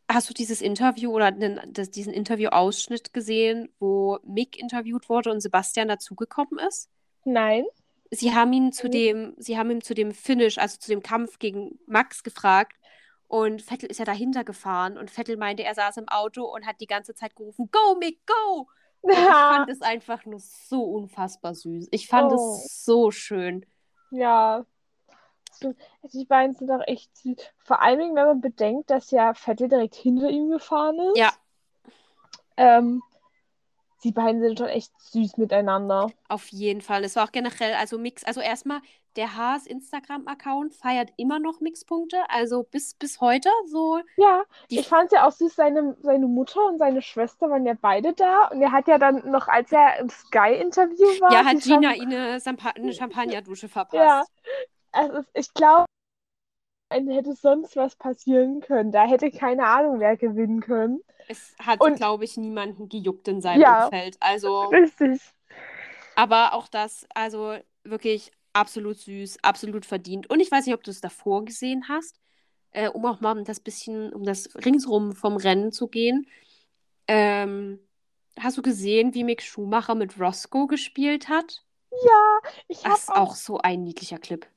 [SPEAKER 1] Hast du dieses Interview oder den, das, diesen Interview-Ausschnitt gesehen, wo Mick interviewt wurde und Sebastian dazugekommen ist?
[SPEAKER 2] Nein.
[SPEAKER 1] Sie haben ihn zu
[SPEAKER 2] Mhm.
[SPEAKER 1] dem, sie haben ihn zu dem Finish, also zu dem Kampf gegen Max gefragt. Und Vettel ist ja dahinter gefahren und Vettel meinte, er saß im Auto und hat die ganze Zeit gerufen, Go, Mick, go! Und ich fand es einfach nur so unfassbar süß. Ich fand
[SPEAKER 2] Oh.
[SPEAKER 1] es so schön.
[SPEAKER 2] Ja. So, Die beiden sind doch echt süß. Vor allem, wenn man bedenkt, dass ja Vettel direkt hinter ihm gefahren ist.
[SPEAKER 1] Ja,
[SPEAKER 2] Ähm, die beiden sind schon echt süß miteinander.
[SPEAKER 1] auf jeden Fall. Es war auch generell, also Mix, also erstmal, der Haas Instagram-Account feiert immer noch Mixpunkte, also bis, bis heute so.
[SPEAKER 2] Ja, ich fand es ja auch süß, seine, seine Mutter und seine Schwester waren ja beide da. Und er hat ja dann noch, als er im Sky-Interview war,
[SPEAKER 1] ja, hat Gina ihnen eine, Sampa eine Champagnerdusche verpasst.
[SPEAKER 2] Ja. ist, ich glaube, hätte sonst was passieren können. Da hätte keine Ahnung, wer gewinnen können.
[SPEAKER 1] Es hat, glaube ich, niemanden gejuckt in seinem
[SPEAKER 2] Ja.
[SPEAKER 1] Umfeld. Also,
[SPEAKER 2] Richtig.
[SPEAKER 1] aber auch das, also wirklich absolut süß, absolut verdient. Und ich weiß nicht, ob du es davor gesehen hast, äh, um auch mal das bisschen, um das ringsrum vom Rennen zu gehen. Ähm, hast du gesehen, wie Mick Schumacher mit Roscoe gespielt hat?
[SPEAKER 2] Ja, ich habe
[SPEAKER 1] Das ist
[SPEAKER 2] auch.
[SPEAKER 1] auch so ein niedlicher Clip.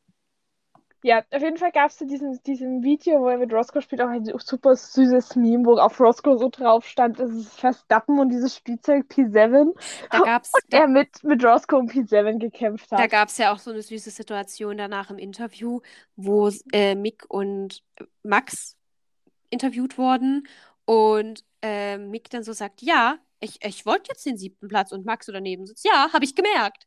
[SPEAKER 2] Ja, auf jeden Fall gab es diesen, diesen Video, wo er mit Roscoe spielt, auch ein super süßes Meme, wo auf Roscoe so drauf stand, es ist Verstappen und dieses Spielzeug P7
[SPEAKER 1] Da gab es
[SPEAKER 2] er mit, mit Roscoe und P7 gekämpft
[SPEAKER 1] Da
[SPEAKER 2] hat.
[SPEAKER 1] gab es ja auch so eine süße Situation danach im Interview, wo äh, Mick und Max interviewt wurden und äh, Mick dann so sagt, ja, ich, ich wollte jetzt den siebten Platz und Max so daneben sitzt, ja, habe ich gemerkt.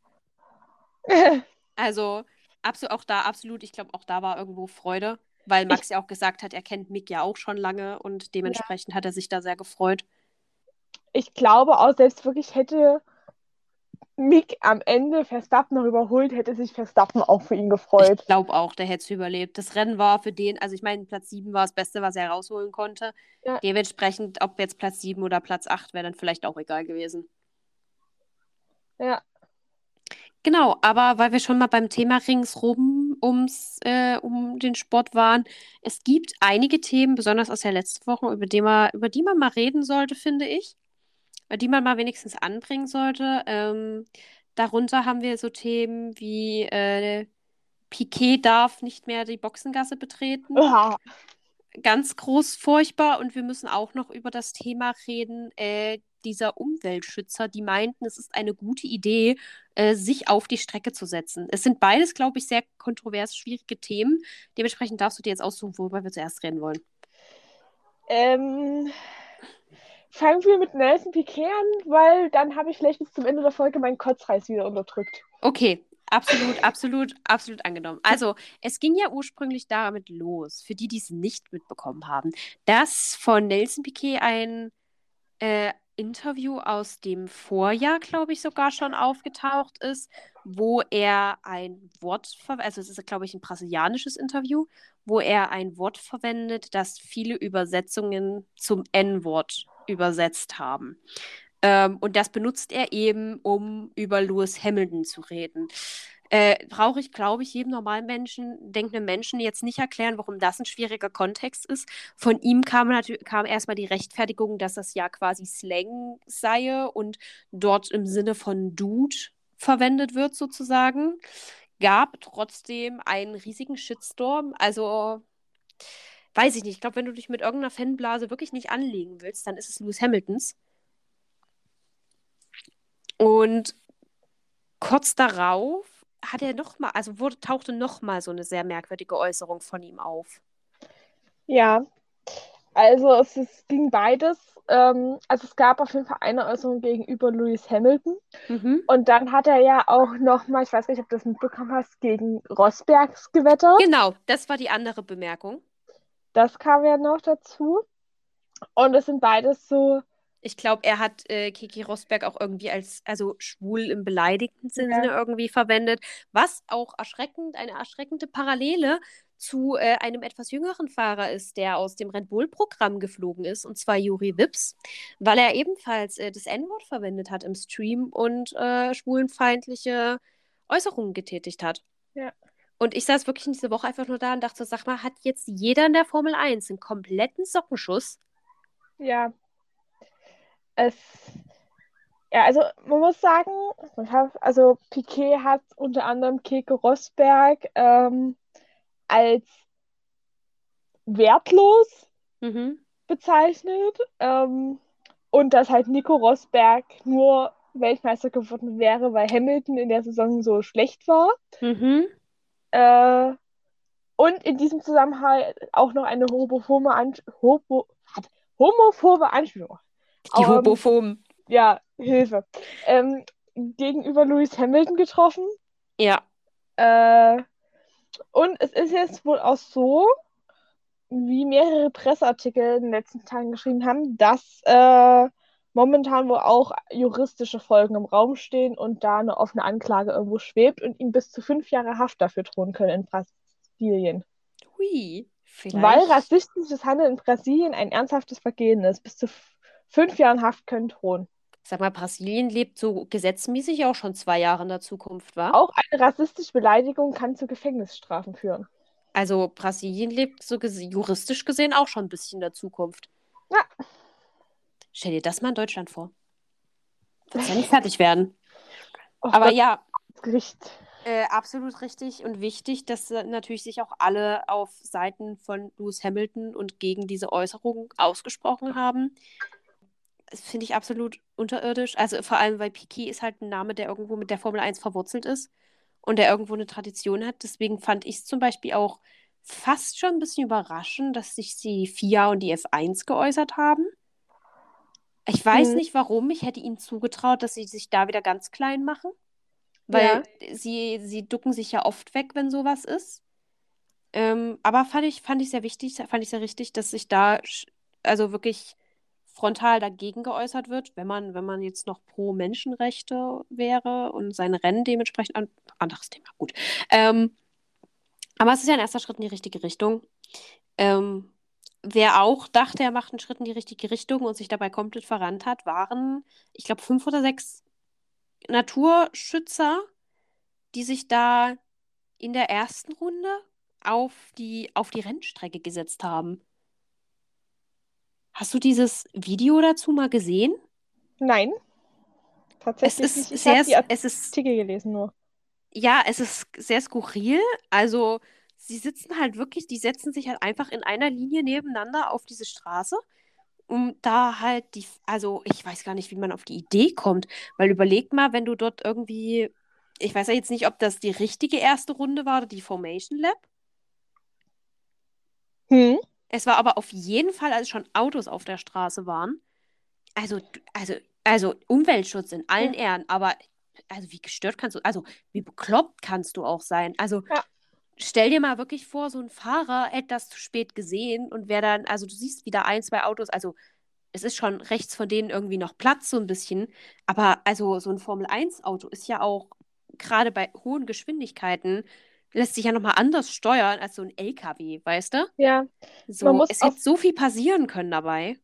[SPEAKER 1] Also absolut, auch da absolut, ich glaube, auch da war irgendwo Freude, weil Max ja auch gesagt hat, er kennt Mick ja auch schon lange und dementsprechend hat er sich da sehr gefreut.
[SPEAKER 2] ich glaube auch, selbst wirklich hätte Mick am Ende Verstappen noch überholt, hätte sich Verstappen auch für ihn
[SPEAKER 1] Ich
[SPEAKER 2] gefreut.
[SPEAKER 1] glaube auch, der hätte es überlebt. Das Rennen war für den, also ich meine, Platz 7 war das Beste, was er rausholen konnte.
[SPEAKER 2] Ja.
[SPEAKER 1] Dementsprechend, ob jetzt Platz 7 oder Platz 8 wäre dann vielleicht auch egal gewesen.
[SPEAKER 2] Ja,
[SPEAKER 1] Genau, aber weil wir schon mal beim Thema ringsrum ums, äh, um den Sport waren, es gibt einige Themen, besonders aus der letzten Woche, über die man, über die man mal reden sollte, finde ich. Über die man mal wenigstens anbringen sollte. Ähm, darunter haben wir so Themen wie äh, Piquet darf nicht mehr die Boxengasse betreten.
[SPEAKER 2] Uah.
[SPEAKER 1] Ganz groß furchtbar. Und wir müssen auch noch über das Thema reden, äh, dieser Umweltschützer, die meinten, es ist eine gute Idee, äh, sich auf die Strecke zu setzen. Es sind beides, glaube ich, sehr kontrovers schwierige Themen. Dementsprechend darfst du dir jetzt aussuchen, worüber wir zuerst reden wollen.
[SPEAKER 2] Ähm, fangen wir mit Nelson Piquet an, weil dann habe ich vielleicht bis zum Ende der Folge meinen Kotzreiß wieder unterdrückt.
[SPEAKER 1] Okay, absolut, absolut, absolut angenommen. Also, es ging ja ursprünglich damit los, für die, die es nicht mitbekommen haben, dass von Nelson Piquet ein äh, Interview aus dem Vorjahr, glaube ich, sogar schon aufgetaucht ist, wo er ein Wort verwendet, also es ist, glaube ich, ein brasilianisches Interview, wo er ein Wort verwendet, das viele Übersetzungen zum N-Wort übersetzt haben. Ähm, und das benutzt er eben, um über Lewis Hamilton zu reden. Äh, Brauche ich, glaube ich, jedem normalen Menschen, denkenden Menschen jetzt nicht erklären, warum das ein schwieriger Kontext ist. Von ihm kam, kam erstmal die Rechtfertigung, dass das ja quasi Slang sei und dort im Sinne von Dude verwendet wird, sozusagen. Gab trotzdem einen riesigen Shitstorm. Also weiß ich nicht. Ich glaube, wenn du dich mit irgendeiner Fanblase wirklich nicht anlegen willst, dann ist es Lewis Hamiltons. Und kurz darauf hat er noch mal, also wurde, tauchte noch mal so eine sehr merkwürdige Äußerung von ihm auf.
[SPEAKER 2] Ja, also es, es ging beides. Ähm, also es gab auf jeden Fall eine Äußerung gegenüber Lewis Hamilton.
[SPEAKER 1] Mhm.
[SPEAKER 2] Und dann hat er ja auch noch mal, ich weiß nicht, ob du das mitbekommen hast, gegen Rosbergs gewettert.
[SPEAKER 1] Genau, das war die andere Bemerkung.
[SPEAKER 2] Das kam ja noch dazu. Und es sind beides so.
[SPEAKER 1] Ich glaube, er hat äh, Kiki Rosberg auch irgendwie als, also schwul im beleidigten Sinne
[SPEAKER 2] Ja.
[SPEAKER 1] irgendwie verwendet, was auch erschreckend, eine erschreckende Parallele zu äh, einem etwas jüngeren Fahrer ist, der aus dem Red Bull-Programm geflogen ist, und zwar Juri Wips, weil er ebenfalls äh, das N-Wort verwendet hat im Stream und äh, schwulenfeindliche Äußerungen getätigt hat.
[SPEAKER 2] Ja.
[SPEAKER 1] Und ich saß wirklich in dieser Woche einfach nur da und dachte, sag mal, hat jetzt jeder in der Formel 1 einen kompletten Sockenschuss?
[SPEAKER 2] Ja. Es. Ja, also man muss sagen, also Piquet hat unter anderem Keke Rosberg ähm, als wertlos
[SPEAKER 1] Mhm.
[SPEAKER 2] bezeichnet ähm, und dass halt Nico Rosberg nur Weltmeister geworden wäre, weil Hamilton in der Saison so schlecht war.
[SPEAKER 1] Mhm.
[SPEAKER 2] Äh, und in diesem Zusammenhang auch noch eine homophobe, An Homo was? homophobe Anspielung.
[SPEAKER 1] Die
[SPEAKER 2] Ähm,
[SPEAKER 1] Homophoben.
[SPEAKER 2] Ja, Hilfe. Ähm, gegenüber Lewis Hamilton getroffen.
[SPEAKER 1] Ja.
[SPEAKER 2] Äh, und es ist jetzt wohl auch so, wie mehrere Presseartikel in den letzten Tagen geschrieben haben, dass äh, momentan wohl auch juristische Folgen im Raum stehen und da eine offene Anklage irgendwo schwebt und ihm bis zu fünf Jahre Haft dafür drohen können in Brasilien.
[SPEAKER 1] Hui. Vielleicht.
[SPEAKER 2] Weil rassistisches Handeln in Brasilien ein ernsthaftes Vergehen ist. Bis zu fünf Jahren Haft können drohen.
[SPEAKER 1] Sag mal, Brasilien lebt so gesetzmäßig auch schon zwei Jahre in der Zukunft, wa?
[SPEAKER 2] Auch eine rassistische Beleidigung kann zu Gefängnisstrafen führen.
[SPEAKER 1] Also Brasilien lebt so ges juristisch gesehen auch schon ein bisschen in der Zukunft.
[SPEAKER 2] Ja.
[SPEAKER 1] Stell dir das mal in Deutschland vor. Wird ja nicht fertig werden.
[SPEAKER 2] Oh
[SPEAKER 1] Aber
[SPEAKER 2] Gott,
[SPEAKER 1] ja,
[SPEAKER 2] Gericht.
[SPEAKER 1] äh, absolut richtig und wichtig, dass äh, natürlich sich auch alle auf Seiten von Lewis Hamilton und gegen diese Äußerung ausgesprochen haben. Finde ich absolut unterirdisch. Also vor allem, weil Piquet ist halt ein Name, der irgendwo mit der Formel 1 verwurzelt ist und der irgendwo eine Tradition hat. Deswegen fand ich es zum Beispiel auch fast schon ein bisschen überraschend, dass sich die FIA und die F1 geäußert haben. Ich weiß
[SPEAKER 2] Mhm.
[SPEAKER 1] nicht warum. Ich hätte ihnen zugetraut, dass sie sich da wieder ganz klein machen. Weil sie, sie ducken sich ja oft weg, wenn sowas ist. Ähm, aber fand ich, fand ich sehr wichtig, fand ich sehr richtig, dass sich da also wirklich frontal dagegen geäußert wird, wenn man, wenn man jetzt noch pro Menschenrechte wäre und sein Rennen dementsprechend an, anderes Thema, gut. Ähm, aber es ist ja ein erster Schritt in die richtige Richtung. Ähm, wer auch dachte, er macht einen Schritt in die richtige Richtung und sich dabei komplett verrannt hat, waren, ich glaube, fünf oder sechs Naturschützer, die sich da in der ersten Runde auf die, auf die Rennstrecke gesetzt haben. Hast du dieses Video dazu mal gesehen?
[SPEAKER 2] Nein.
[SPEAKER 1] Es
[SPEAKER 2] Tatsächlich
[SPEAKER 1] ist
[SPEAKER 2] nicht. Ich
[SPEAKER 1] sehr,
[SPEAKER 2] die
[SPEAKER 1] es ist,
[SPEAKER 2] Artikel gelesen nur.
[SPEAKER 1] ja, es ist sehr skurril. Also, sie sitzen halt wirklich, die setzen sich halt einfach in einer Linie nebeneinander auf diese Straße, um da halt die, also ich weiß gar nicht, wie man auf die Idee kommt, weil überleg mal, wenn du dort irgendwie, ich weiß ja jetzt nicht, ob das die richtige erste Runde war oder die Formation Lab.
[SPEAKER 2] Hm?
[SPEAKER 1] Es war aber auf jeden Fall, als schon Autos auf der Straße waren. Also, also, also Umweltschutz in allen Ehren, aber also wie gestört kannst du, also wie bekloppt kannst du auch sein? Also
[SPEAKER 2] Ja.
[SPEAKER 1] stell dir mal wirklich vor, so ein Fahrer hätte das zu spät gesehen und wäre dann, also du siehst wieder ein, zwei Autos, also es ist schon rechts von denen irgendwie noch Platz so ein bisschen, aber also so ein Formel-1-Auto ist ja auch gerade bei hohen Geschwindigkeiten lässt sich ja nochmal anders steuern als so ein LKW, weißt du?
[SPEAKER 2] Ja.
[SPEAKER 1] So,
[SPEAKER 2] Man muss
[SPEAKER 1] es hätte so viel passieren können dabei.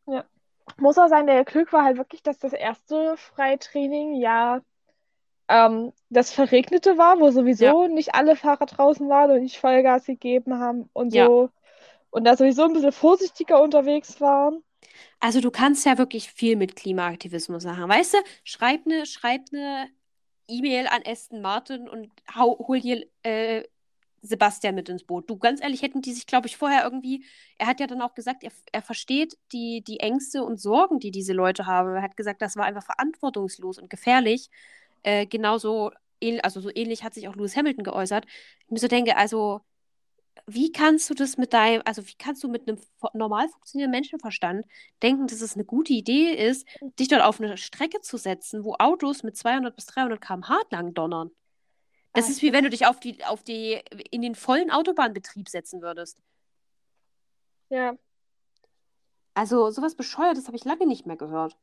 [SPEAKER 2] Muss auch sagen, der Glück war halt wirklich, dass das erste Freitraining ja ähm, das verregnete war, wo sowieso
[SPEAKER 1] Ja.
[SPEAKER 2] nicht alle Fahrer draußen waren und nicht Vollgas gegeben haben und
[SPEAKER 1] Ja.
[SPEAKER 2] so. Und da sowieso ein bisschen vorsichtiger unterwegs waren.
[SPEAKER 1] Also du kannst ja wirklich viel mit Klimaaktivismus machen. Weißt du, schreib eine schreib ne E-Mail an Aston Martin und hau, hol dir äh, Sebastian mit ins Boot. Du, ganz ehrlich, hätten die sich, glaube ich, vorher irgendwie, er hat ja dann auch gesagt, er, er versteht die, die Ängste und Sorgen, die diese Leute haben. Er hat gesagt, das war einfach verantwortungslos und gefährlich. Äh, genauso, also so ähnlich hat sich auch Lewis Hamilton geäußert. Ich mir so denke, also wie kannst du das mit deinem, also wie kannst du mit einem normal funktionierenden Menschenverstand denken, dass es eine gute Idee ist, dich dort auf eine Strecke zu setzen, wo Autos mit 200 bis 300 km/h lang donnern? Das
[SPEAKER 2] Ah,
[SPEAKER 1] ist wie wenn du dich auf die, auf die, in den vollen Autobahnbetrieb setzen würdest.
[SPEAKER 2] Ja,
[SPEAKER 1] Also sowas Bescheuertes habe ich lange nicht mehr gehört.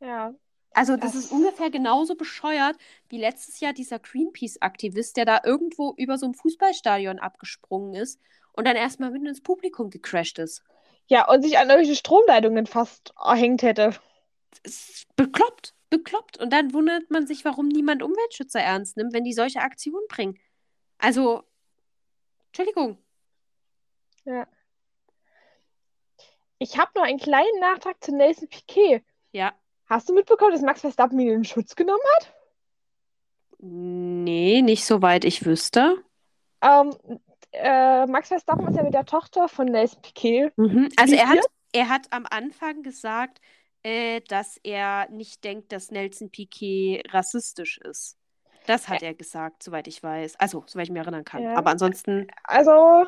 [SPEAKER 2] ja.
[SPEAKER 1] Also das
[SPEAKER 2] Das-
[SPEAKER 1] ist ungefähr genauso bescheuert wie letztes Jahr dieser Greenpeace-Aktivist, der da irgendwo über so ein Fußballstadion abgesprungen ist und dann erstmal mitten ins Publikum gecrashed ist.
[SPEAKER 2] Ja, und sich an irgendwelche Stromleitungen fast erhängt hätte.
[SPEAKER 1] Es ist bekloppt, bekloppt. Und dann wundert man sich, warum niemand Umweltschützer ernst nimmt, wenn die solche Aktionen bringen. Also, Entschuldigung.
[SPEAKER 2] Ja. Ich habe noch einen kleinen Nachtrag zu Nelson Piquet.
[SPEAKER 1] Ja.
[SPEAKER 2] Hast du mitbekommen, dass Max Verstappen ihn in Schutz genommen hat?
[SPEAKER 1] Nee, nicht soweit ich wüsste.
[SPEAKER 2] Ähm, äh, Max Verstappen ist ja mit der Tochter von Nelson Piquet.
[SPEAKER 1] Mhm. Also er hat, er hat am Anfang gesagt, äh, dass er nicht denkt, dass Nelson Piquet rassistisch ist. Das hat er gesagt, soweit ich weiß. Also, soweit ich mich erinnern kann.
[SPEAKER 2] Ja.
[SPEAKER 1] Aber ansonsten,
[SPEAKER 2] Also,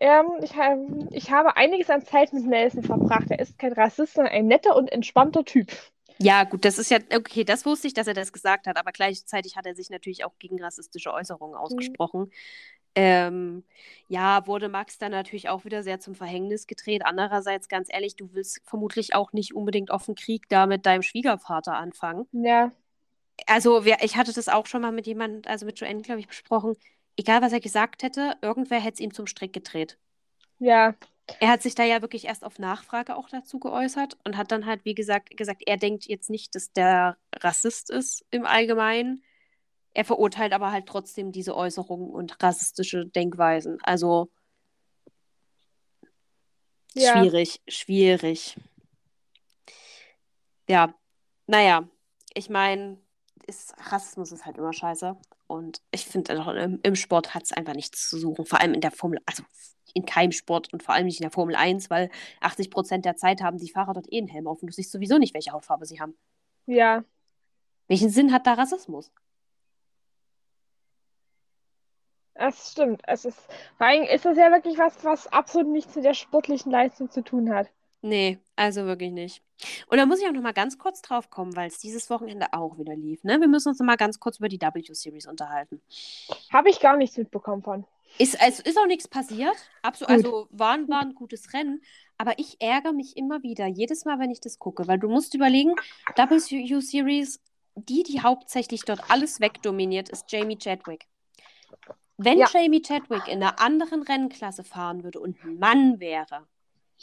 [SPEAKER 2] ähm, ich, hab- ich habe einiges an Zeit mit Nelson verbracht. Er ist kein Rassist, sondern ein netter und entspannter Typ.
[SPEAKER 1] ja, gut, das ist ja, okay, das wusste ich, dass er das gesagt hat, aber gleichzeitig hat er sich natürlich auch gegen rassistische Äußerungen ausgesprochen. Ähm, ja, wurde Max dann natürlich auch wieder sehr zum Verhängnis gedreht. Andererseits, ganz ehrlich, du willst vermutlich auch nicht unbedingt auf den Krieg da mit deinem Schwiegervater anfangen.
[SPEAKER 2] Ja,
[SPEAKER 1] Also, wer, ich hatte das auch schon mal mit jemandem, also mit Joanne, glaube ich, besprochen. Egal, was er gesagt hätte, irgendwer hätte es ihm zum Strick gedreht.
[SPEAKER 2] ja,
[SPEAKER 1] Er hat sich da ja wirklich erst auf Nachfrage auch dazu geäußert und hat dann halt, wie gesagt, gesagt, er denkt jetzt nicht, dass der Rassist ist im Allgemeinen. Er verurteilt aber halt trotzdem diese Äußerungen und rassistische Denkweisen. Also
[SPEAKER 2] ja.
[SPEAKER 1] schwierig, schwierig. Ja, naja, ich meine, ist, Rassismus ist halt immer scheiße. Und ich finde, auch im, im Sport hat es einfach nichts zu suchen. Vor allem in der Formel, also in keinem Sport und vor allem nicht in der Formel 1, weil 80 Prozent der Zeit haben die Fahrer dort eh einen Helm auf und du siehst sowieso nicht, welche Hautfarbe sie haben.
[SPEAKER 2] Ja,
[SPEAKER 1] Welchen Sinn hat da Rassismus?
[SPEAKER 2] Das stimmt. Es ist, vor allem ist das ja wirklich was, was absolut nichts mit der sportlichen Leistung zu tun hat.
[SPEAKER 1] Nee, also wirklich nicht. Und da muss ich auch noch mal ganz kurz drauf kommen, weil es dieses Wochenende auch wieder lief. Ne? Wir müssen uns noch mal ganz kurz über die W-Series unterhalten.
[SPEAKER 2] Habe ich gar nichts mitbekommen von.
[SPEAKER 1] Ist, es ist auch nichts passiert. Absolut, also war, war ein gutes Rennen. Aber ich ärgere mich immer wieder, jedes Mal, wenn ich das gucke, weil du musst überlegen, W-Series, die, die hauptsächlich dort alles wegdominiert, ist Jamie Chadwick. Wenn
[SPEAKER 2] Ja.
[SPEAKER 1] Jamie Chadwick in einer anderen Rennklasse fahren würde und ein Mann wäre,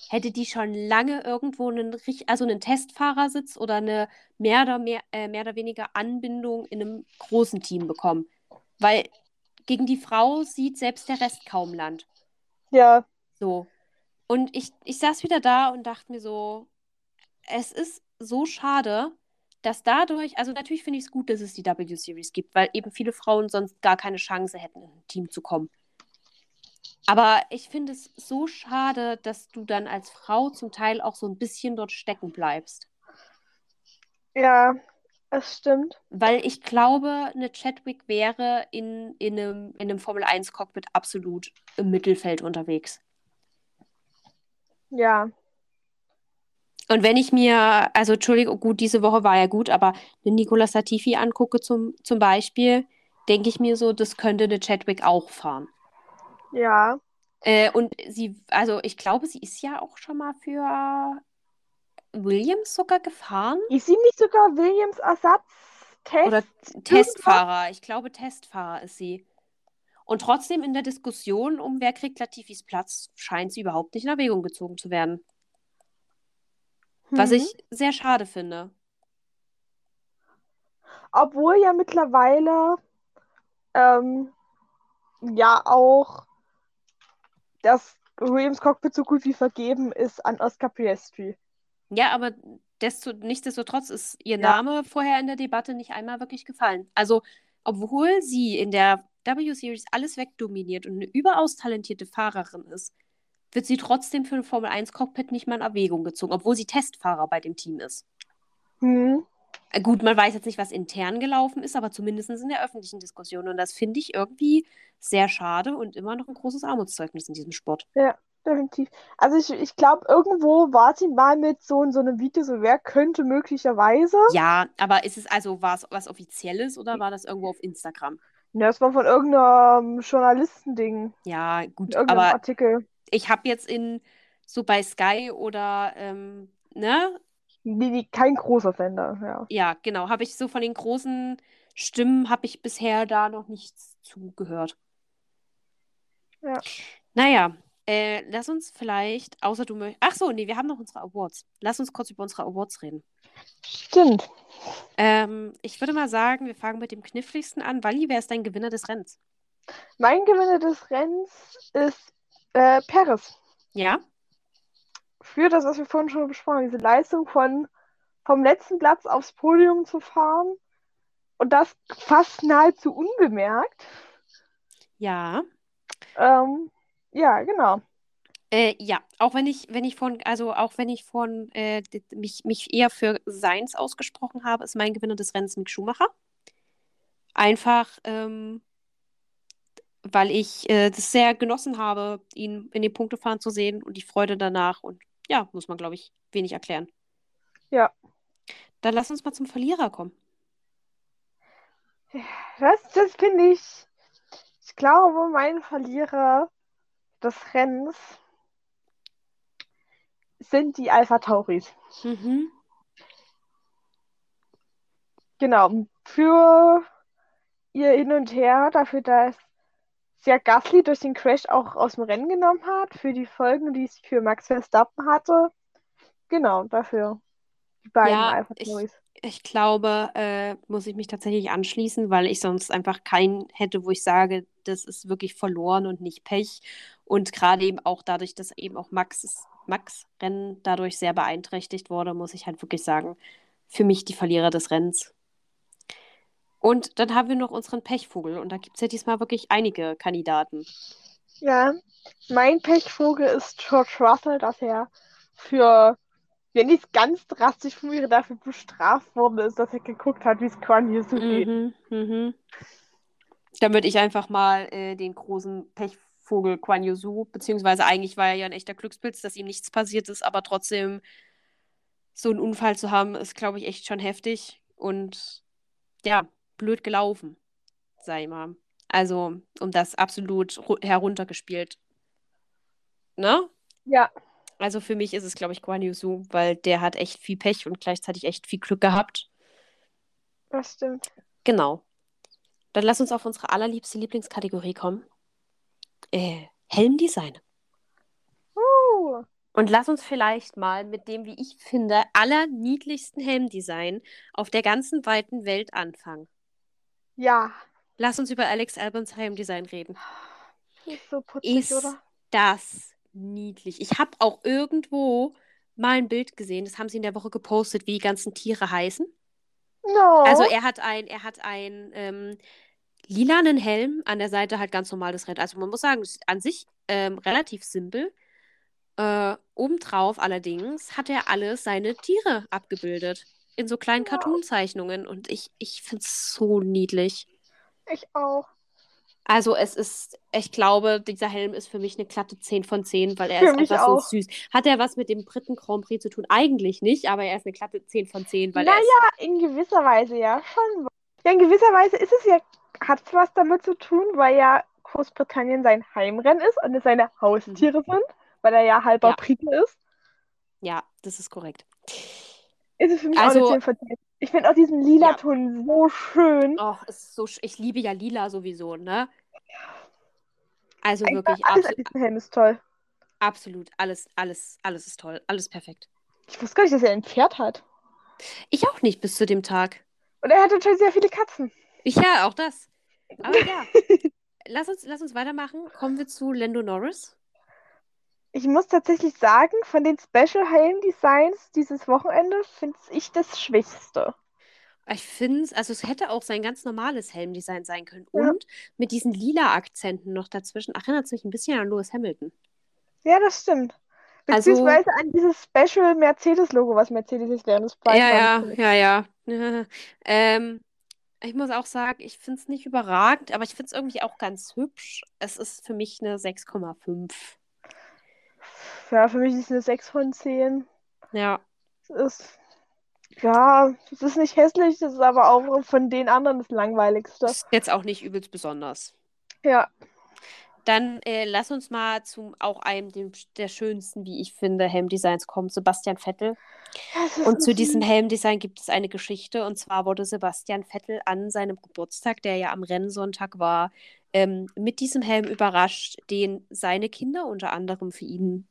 [SPEAKER 1] hätte die schon lange irgendwo einen, also einen Testfahrersitz oder eine mehr oder, mehr, äh, mehr oder weniger Anbindung in einem großen Team bekommen. Weil gegen die Frau sieht selbst der Rest kaum Land.
[SPEAKER 2] Ja,
[SPEAKER 1] So. Und ich, ich saß wieder da und dachte mir so, es ist so schade, dass dadurch, also natürlich finde ich es gut, dass es die W-Series gibt, weil eben viele Frauen sonst gar keine Chance hätten, in ein Team zu kommen. Aber ich finde es so schade, dass du dann als Frau zum Teil auch so ein bisschen dort stecken bleibst.
[SPEAKER 2] ja, es stimmt.
[SPEAKER 1] Weil ich glaube, eine Chadwick wäre in, in einem, in einem Formel-1-Cockpit absolut im Mittelfeld unterwegs.
[SPEAKER 2] Ja,
[SPEAKER 1] Und wenn ich mir, also Entschuldigung, gut, diese Woche war ja gut, aber den Nicolas Latifi angucke zum, zum Beispiel, denke ich mir so, das könnte eine Chadwick auch fahren.
[SPEAKER 2] ja.
[SPEAKER 1] Äh, und sie, also ich glaube, sie ist ja auch schon mal für Williams sogar gefahren.
[SPEAKER 2] Ist sie nicht sogar Williams Ersatztest?
[SPEAKER 1] Oder Testfahrer. Ich glaube, Testfahrer ist sie. Und trotzdem in der Diskussion um wer kriegt Latifis Platz, scheint sie überhaupt nicht in Erwägung gezogen zu werden. Was
[SPEAKER 2] Mhm.
[SPEAKER 1] ich sehr schade finde.
[SPEAKER 2] Obwohl ja mittlerweile ähm, ja auch das Williams Cockpit so gut wie vergeben ist an Oscar Piastri.
[SPEAKER 1] Ja, aber desto, nichtsdestotrotz ist ihr
[SPEAKER 2] Ja.
[SPEAKER 1] Name vorher in der Debatte nicht einmal wirklich gefallen. Also, obwohl sie in der W-Series alles wegdominiert und eine überaus talentierte Fahrerin ist, wird sie trotzdem für ein Formel-1-Cockpit nicht mal in Erwägung gezogen, obwohl sie Testfahrer bei dem Team ist.
[SPEAKER 2] Hm.
[SPEAKER 1] Äh, Gut, man weiß jetzt nicht, was intern gelaufen ist, aber zumindest in der öffentlichen Diskussion. Und das finde ich irgendwie sehr schade und immer noch ein großes Armutszeugnis in diesem Sport.
[SPEAKER 2] Ja, definitiv. Also ich, ich glaube, irgendwo war sie mal mit so, so einem Video, so wer könnte möglicherweise.
[SPEAKER 1] Ja, aber ist es also, war es was Offizielles oder war das irgendwo auf Instagram?
[SPEAKER 2] Ja, das war von irgendeinem Journalistending,
[SPEAKER 1] Ja, gut, aber
[SPEAKER 2] Artikel.
[SPEAKER 1] Ich habe jetzt in so bei Sky oder ähm, ne,
[SPEAKER 2] kein großer Sender, ja.
[SPEAKER 1] ja, genau, habe ich so von den großen Stimmen habe ich bisher da noch nichts zugehört.
[SPEAKER 2] Ja.
[SPEAKER 1] Naja, äh, lass uns vielleicht, außer du möchtest. Ach so, nee, wir haben noch unsere Awards. Lass uns kurz über unsere Awards reden.
[SPEAKER 2] Stimmt.
[SPEAKER 1] Ähm, ich würde mal sagen, wir fangen mit dem kniffligsten an. Wally, wer ist dein Gewinner des Rennens?
[SPEAKER 2] Mein Gewinner des Rennens ist äh, Perez.
[SPEAKER 1] Ja?
[SPEAKER 2] Für das, was wir vorhin schon besprochen haben, diese Leistung von vom letzten Platz aufs Podium zu fahren und das fast nahezu unbemerkt.
[SPEAKER 1] Ja.
[SPEAKER 2] Ähm, ja, genau.
[SPEAKER 1] Äh, ja, auch wenn ich, wenn ich von, also auch wenn ich von äh, mich, mich eher für Seins ausgesprochen habe, ist mein Gewinner des Rennens Mick Schumacher. Einfach, ähm, weil ich äh, das sehr genossen habe, ihn in den Punktefahren zu sehen und die Freude danach. Und ja, muss man, glaube ich, wenig erklären.
[SPEAKER 2] Ja.
[SPEAKER 1] Dann lass uns mal zum Verlierer kommen.
[SPEAKER 2] Das, das finde ich. Ich glaube, mein Verlierer des Rennens sind die Alpha Tauris.
[SPEAKER 1] Mhm.
[SPEAKER 2] Genau. Für ihr Hin und Her, dafür, dass ja Gasly durch den Crash auch aus dem Rennen genommen hat, für die Folgen, die es für Max Verstappen hatte. Genau, dafür. Die beiden
[SPEAKER 1] Ja,
[SPEAKER 2] Alpha
[SPEAKER 1] ich,
[SPEAKER 2] Tauris.
[SPEAKER 1] ich glaube, äh, muss ich mich tatsächlich anschließen, weil ich sonst einfach keinen hätte, wo ich sage, das ist wirklich verloren und nicht Pech. Und gerade eben auch dadurch, dass eben auch Max, Max Rennen dadurch sehr beeinträchtigt wurde, muss ich halt wirklich sagen, für mich die Verlierer des Rennens. Und dann haben wir noch unseren Pechvogel und da gibt es ja diesmal wirklich einige Kandidaten.
[SPEAKER 2] Ja, mein Pechvogel ist George Russell, dass er für, wenn ich es ganz drastisch formuliere, dafür bestraft worden ist, dass er geguckt hat, wie es Quan Yu so geht.
[SPEAKER 1] Mhm, mhm. Dann würde ich einfach mal äh, den großen Pechvogel Guan Yu beziehungsweise eigentlich war er ja ein echter Glückspilz, dass ihm nichts passiert ist, aber trotzdem so einen Unfall zu haben, ist, glaube ich, echt schon heftig und ja, blöd gelaufen, sag ich mal. Also, um das absolut ru- heruntergespielt. Ne?
[SPEAKER 2] Ja,
[SPEAKER 1] Also für mich ist es, glaube ich, Guan Yu weil der hat echt viel Pech und gleichzeitig echt viel Glück gehabt.
[SPEAKER 2] das stimmt.
[SPEAKER 1] Genau. Dann lass uns auf unsere allerliebste Lieblingskategorie kommen. Äh, Helmdesign.
[SPEAKER 2] Uh,
[SPEAKER 1] Und lass uns vielleicht mal mit dem, wie ich finde, allerniedlichsten Helmdesign auf der ganzen weiten Welt anfangen.
[SPEAKER 2] Ja,
[SPEAKER 1] Lass uns über Alex Albons Helmdesign reden.
[SPEAKER 2] ist so putzig,
[SPEAKER 1] Ist
[SPEAKER 2] oder?
[SPEAKER 1] das niedlich? Ich habe auch irgendwo mal ein Bild gesehen, das haben sie in der Woche gepostet, wie die ganzen Tiere heißen.
[SPEAKER 2] No.
[SPEAKER 1] Also er hat ein, er hat ein ähm, lilanen Helm, an der Seite halt ganz normales Red. Also man muss sagen, es ist an sich ähm, relativ simpel. Äh, obendrauf allerdings hat er alle seine Tiere abgebildet. In so kleinen
[SPEAKER 2] Ja.
[SPEAKER 1] Cartoon-Zeichnungen. Und ich, ich finde es so niedlich.
[SPEAKER 2] Ich auch.
[SPEAKER 1] Also es ist, ich glaube, dieser Helm ist für mich eine glatte 10 von 10, weil er
[SPEAKER 2] Für
[SPEAKER 1] ist einfach so süß. Hat er was mit dem dritten Grand Prix zu tun? Eigentlich nicht, aber er ist eine glatte 10 von 10, weil er
[SPEAKER 2] Naja,
[SPEAKER 1] ist
[SPEAKER 2] in gewisser Weise ja schon. Ja, in gewisser Weise ist es ja, hat es was damit zu tun, weil ja Großbritannien sein Heimrennen ist und es seine Haustiere sind, weil er ja halber
[SPEAKER 1] Ja.
[SPEAKER 2] Brite ist.
[SPEAKER 1] ja, das ist korrekt.
[SPEAKER 2] Ist es für mich auch
[SPEAKER 1] Also-
[SPEAKER 2] eine 10 von 10. Ich finde auch diesen lila
[SPEAKER 1] Ja.
[SPEAKER 2] Ton so schön.
[SPEAKER 1] Es ist so, sch- ich liebe ja lila sowieso, ne? Also
[SPEAKER 2] Einfach
[SPEAKER 1] wirklich
[SPEAKER 2] alles
[SPEAKER 1] abso
[SPEAKER 2] an diesem Helm ist toll.
[SPEAKER 1] absolut, alles, alles, alles ist toll, alles perfekt.
[SPEAKER 2] Ich wusste gar nicht, dass er ein Pferd hat.
[SPEAKER 1] Ich auch nicht bis zu dem Tag.
[SPEAKER 2] Und er hat natürlich sehr viele Katzen.
[SPEAKER 1] Ja, auch das. Aber ja, lass uns, lass uns weitermachen. Kommen wir zu Lando Norris.
[SPEAKER 2] Ich muss tatsächlich sagen, von den Special Helm Designs dieses Wochenende finde ich das schwächste.
[SPEAKER 1] Ich finde es, also es hätte auch sein ganz normales Helmdesign sein können.
[SPEAKER 2] Ja.
[SPEAKER 1] Und mit diesen lila Akzenten noch dazwischen erinnert es mich ein bisschen an Lewis Hamilton.
[SPEAKER 2] Ja, das stimmt.
[SPEAKER 1] Also-
[SPEAKER 2] Beziehungsweise an dieses Special Mercedes-Logo, was Mercedes jetzt während des
[SPEAKER 1] Ja, ja, ja, ja. ähm, ich muss auch sagen, ich finde es nicht überragend, aber ich finde es irgendwie auch ganz hübsch. Es ist für mich eine 6,5.
[SPEAKER 2] Ja, für mich ist es eine 6 von 10.
[SPEAKER 1] Ja.
[SPEAKER 2] Es ist, ja, es ist nicht hässlich, es ist aber auch von den anderen das langweiligste.
[SPEAKER 1] Ist jetzt auch nicht übelst besonders.
[SPEAKER 2] Ja,
[SPEAKER 1] Dann äh, lass uns mal zu auch einem dem, der schönsten, wie ich finde, Helmdesigns kommen, Sebastian Vettel. Und zu diesem Helmdesign gibt es eine Geschichte. Und zwar wurde Sebastian Vettel an seinem Geburtstag, der ja am Rennsonntag war, ähm, mit diesem Helm überrascht, den seine Kinder unter anderem für ihn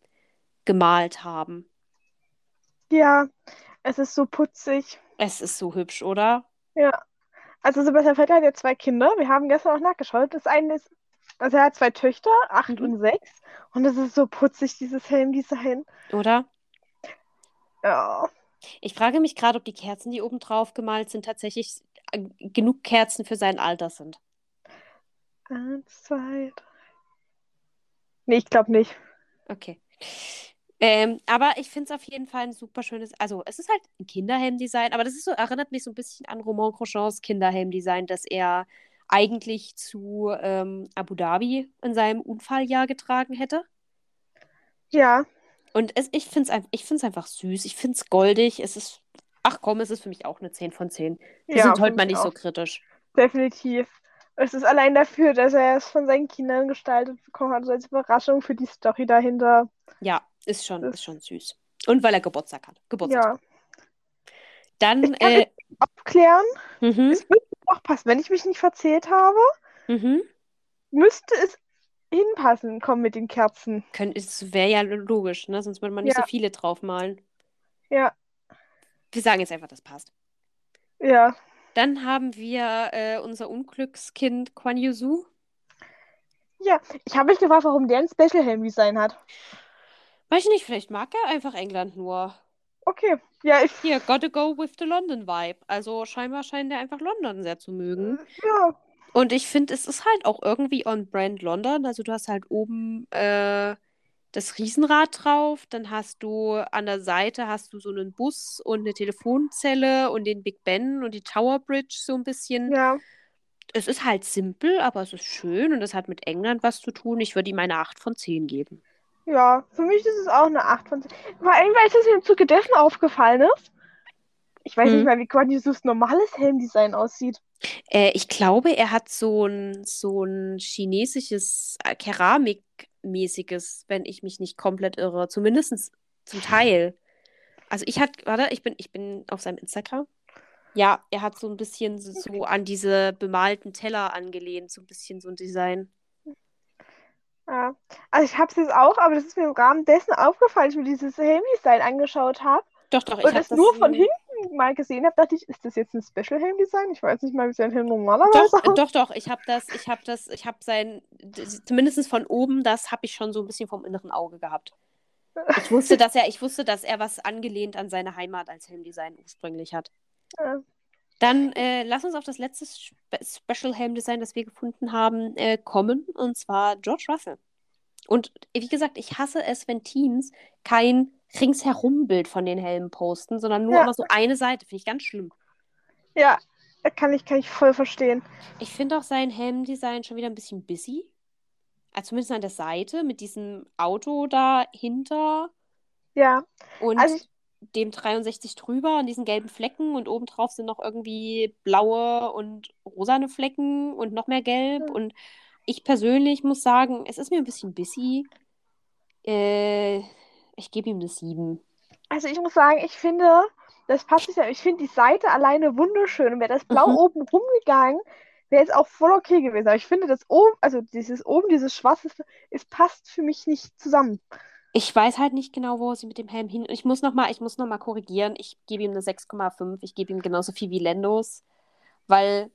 [SPEAKER 1] gemalt haben.
[SPEAKER 2] Ja, es ist so putzig.
[SPEAKER 1] Es ist so hübsch, oder?
[SPEAKER 2] Ja. Also Sebastian Vettel hat ja zwei Kinder. Wir haben gestern auch nachgeschaut. Das eine ist, also er hat zwei Töchter, acht
[SPEAKER 1] Mhm.
[SPEAKER 2] und sechs. Und es ist so putzig, dieses Helmdesign.
[SPEAKER 1] Oder?
[SPEAKER 2] Ja.
[SPEAKER 1] Ich frage mich gerade, ob die Kerzen, die oben drauf gemalt sind, tatsächlich äh, genug Kerzen für sein Alter sind.
[SPEAKER 2] Eins, zwei, drei. Nee, ich glaube nicht.
[SPEAKER 1] Okay. Ähm, aber ich finde es auf jeden Fall ein super schönes, also es ist halt ein Kinderhelmdesign, aber das ist so, erinnert mich so ein bisschen an Romain Grosjeans Kinderhelmdesign, das er eigentlich zu ähm, Abu Dhabi in seinem Unfalljahr getragen hätte.
[SPEAKER 2] Ja,
[SPEAKER 1] Und es, ich finde es ich find's einfach süß, ich finde es goldig, es ist, ach komm, es ist für mich auch eine 10 von 10. Wir
[SPEAKER 2] ja,
[SPEAKER 1] sind heute mal nicht so
[SPEAKER 2] auch.
[SPEAKER 1] kritisch.
[SPEAKER 2] Definitiv. Es ist allein dafür, dass er es von seinen Kindern gestaltet bekommen hat, so als Überraschung für die Story dahinter.
[SPEAKER 1] Ja, ist schon, ist schon süß. Und weil er Geburtstag hat. Geburtstag.
[SPEAKER 2] Ja.
[SPEAKER 1] Dann,
[SPEAKER 2] Ich kann
[SPEAKER 1] äh,
[SPEAKER 2] Abklären.
[SPEAKER 1] mhm,
[SPEAKER 2] Es müsste auch passen. Wenn ich mich nicht verzählt habe,
[SPEAKER 1] mhm.
[SPEAKER 2] müsste es hinpassen, kommen mit den Kerzen.
[SPEAKER 1] Es wäre ja logisch, ne? Sonst würde man nicht
[SPEAKER 2] Ja.
[SPEAKER 1] so viele draufmalen.
[SPEAKER 2] Ja,
[SPEAKER 1] Wir sagen jetzt einfach, das passt.
[SPEAKER 2] ja.
[SPEAKER 1] Dann haben wir äh, unser Unglückskind Kwan Yuzu.
[SPEAKER 2] Ja, ich habe mich gefragt, warum der ein Special Helm Design hat.
[SPEAKER 1] Weiß ich nicht, vielleicht mag er einfach England nur.
[SPEAKER 2] Okay, ja, ich,
[SPEAKER 1] Hier, gotta go with the London Vibe. Also scheinbar scheint er einfach London sehr zu mögen.
[SPEAKER 2] ja,
[SPEAKER 1] Und ich finde, es ist halt auch irgendwie on brand London. Also du hast halt oben äh, das Riesenrad drauf, dann hast du an der Seite hast du so einen Bus und eine Telefonzelle und den Big Ben und die Tower Bridge so ein bisschen.
[SPEAKER 2] ja.
[SPEAKER 1] Es ist halt simpel, aber es ist schön und es hat mit England was zu tun. Ich würde ihm eine 8 von 10 geben.
[SPEAKER 2] Ja, für mich ist es auch eine 8 von 10. Vor allem, weil es mir im Zuge dessen aufgefallen ist. Ich weiß
[SPEAKER 1] Hm.
[SPEAKER 2] nicht mal, wie Quan Yusus normales Helmdesign aussieht.
[SPEAKER 1] Äh, ich glaube, er hat so ein, so ein chinesisches äh, Keramikmäßiges, wenn ich mich nicht komplett irre. Zumindest zum Teil. Also ich hatte, warte, ich bin, ich bin auf seinem Instagram. Ja, er hat so ein bisschen so, so an diese bemalten Teller angelehnt, so ein bisschen so ein Design.
[SPEAKER 2] Ja. Also ich habe es jetzt auch, aber das ist mir im Rahmen dessen aufgefallen, als ich mir dieses Helmdesign angeschaut habe
[SPEAKER 1] Doch, doch, ich
[SPEAKER 2] und es
[SPEAKER 1] das
[SPEAKER 2] nur von
[SPEAKER 1] ähm,
[SPEAKER 2] mal gesehen habe, dachte ich, ist das jetzt ein Special Helmdesign? Ich weiß nicht mal, wie sein Helm normalerweise
[SPEAKER 1] Doch, doch, doch, ich habe das, ich habe das, ich habe sein, zumindest von oben, das habe ich schon so ein bisschen vom inneren Auge gehabt. Ich wusste, dass er, ich wusste, dass er was angelehnt an seine Heimat als Helmdesign ursprünglich hat.
[SPEAKER 2] Ja.
[SPEAKER 1] Dann äh, lass uns auf das letzte Spe Special Helmdesign, das wir gefunden haben, äh, kommen, und zwar George Russell. Und wie gesagt, ich hasse es, wenn Teams kein ringsherum-Bild von den Helmen posten, sondern nur
[SPEAKER 2] Ja.
[SPEAKER 1] immer so eine Seite. Finde ich ganz schlimm.
[SPEAKER 2] Ja, kann ich, kann ich voll verstehen.
[SPEAKER 1] Ich finde auch sein Helmdesign schon wieder ein bisschen busy. Also zumindest an der Seite mit diesem Auto dahinter
[SPEAKER 2] Ja,
[SPEAKER 1] und
[SPEAKER 2] also
[SPEAKER 1] dem 63 drüber und diesen gelben Flecken und obendrauf sind noch irgendwie blaue und rosane Flecken und noch mehr gelb.
[SPEAKER 2] Ja.
[SPEAKER 1] Und ich persönlich muss sagen, es ist mir ein bisschen busy. Äh, ich gebe ihm eine 7.
[SPEAKER 2] also ich muss sagen, ich finde, das passt nicht. Ich finde die Seite alleine wunderschön. Und wäre das Blau
[SPEAKER 1] Mhm.
[SPEAKER 2] oben rumgegangen, wäre es auch voll okay gewesen. Aber ich finde das oben, also dieses oben, dieses Schwarze, es passt für mich nicht zusammen.
[SPEAKER 1] Ich weiß halt nicht genau, wo sie mit dem Helm hin. Ich muss noch mal, ich muss noch mal korrigieren. Ich gebe ihm eine 6,5. Ich gebe ihm genauso viel wie Lendos. Weil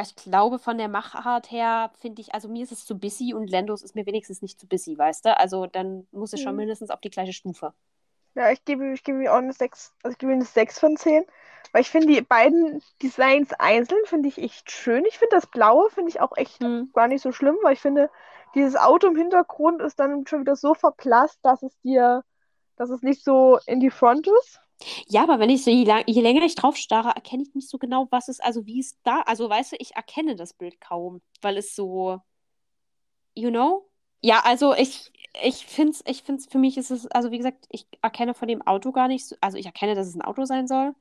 [SPEAKER 1] ich glaube, von der Machart her finde ich, also mir ist es zu busy und Lendos ist mir wenigstens nicht zu busy, weißt du? Also dann muss es schon
[SPEAKER 2] Mhm.
[SPEAKER 1] mindestens auf die gleiche Stufe.
[SPEAKER 2] Ja, ich gebe, ich gebe ihm auch eine 6, also ich gebe ihm eine 6 von 10. Weil ich finde die beiden Designs einzeln finde ich echt schön. Ich finde das Blaue finde ich auch echt
[SPEAKER 1] Hm.
[SPEAKER 2] gar nicht so schlimm, weil ich finde, dieses Auto im Hintergrund ist dann schon wieder so verblasst, dass es dir, dass es nicht so in die Front ist.
[SPEAKER 1] Ja, aber wenn ich so, je, lang, je länger ich drauf starre, erkenne ich nicht so genau, was es, also wie es da, also weißt du, ich erkenne das Bild kaum, weil es so, you know? Ja, also ich, ich finde es, ich find's, für mich ist es, also wie gesagt, ich erkenne von dem Auto gar nicht, so, also ich erkenne, dass es ein Auto sein soll,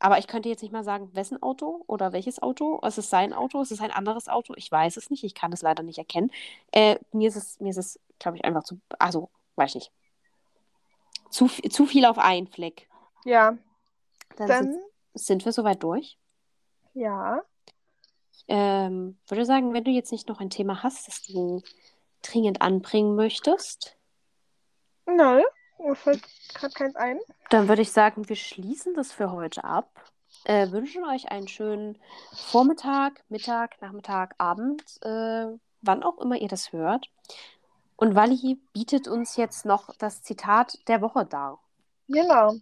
[SPEAKER 1] aber ich könnte jetzt nicht mal sagen, wessen Auto oder welches Auto. Es ist sein Auto, es ist ein anderes Auto, ich weiß es nicht, ich kann es leider nicht erkennen. Äh, mir ist es, mir ist es, glaube ich, einfach zu, also, weiß ich nicht. Zu, zu viel auf einen Fleck.
[SPEAKER 2] Ja,
[SPEAKER 1] Dann
[SPEAKER 2] dann,
[SPEAKER 1] sind, sind wir soweit durch.
[SPEAKER 2] ja.
[SPEAKER 1] Ähm, würde sagen, wenn du jetzt nicht noch ein Thema hast, das du dringend anbringen möchtest,
[SPEAKER 2] Nein, mir fällt gerade keins ein.
[SPEAKER 1] dann würde ich sagen, wir schließen das für heute ab. Äh, wünschen euch einen schönen Vormittag, Mittag, Nachmittag, Abend, äh, wann auch immer ihr das hört. Und Wally bietet uns jetzt noch das Zitat der Woche dar.
[SPEAKER 2] Genau.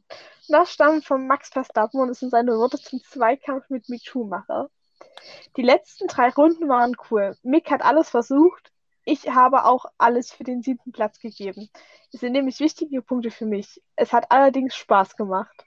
[SPEAKER 2] Das stammt von Max Verstappen und es sind seine Worte zum Zweikampf mit Mick Schumacher. Die letzten drei Runden waren cool. Mick hat alles versucht. Ich habe auch alles für den siebten Platz gegeben. Es sind nämlich wichtige Punkte für mich. Es hat allerdings Spaß gemacht.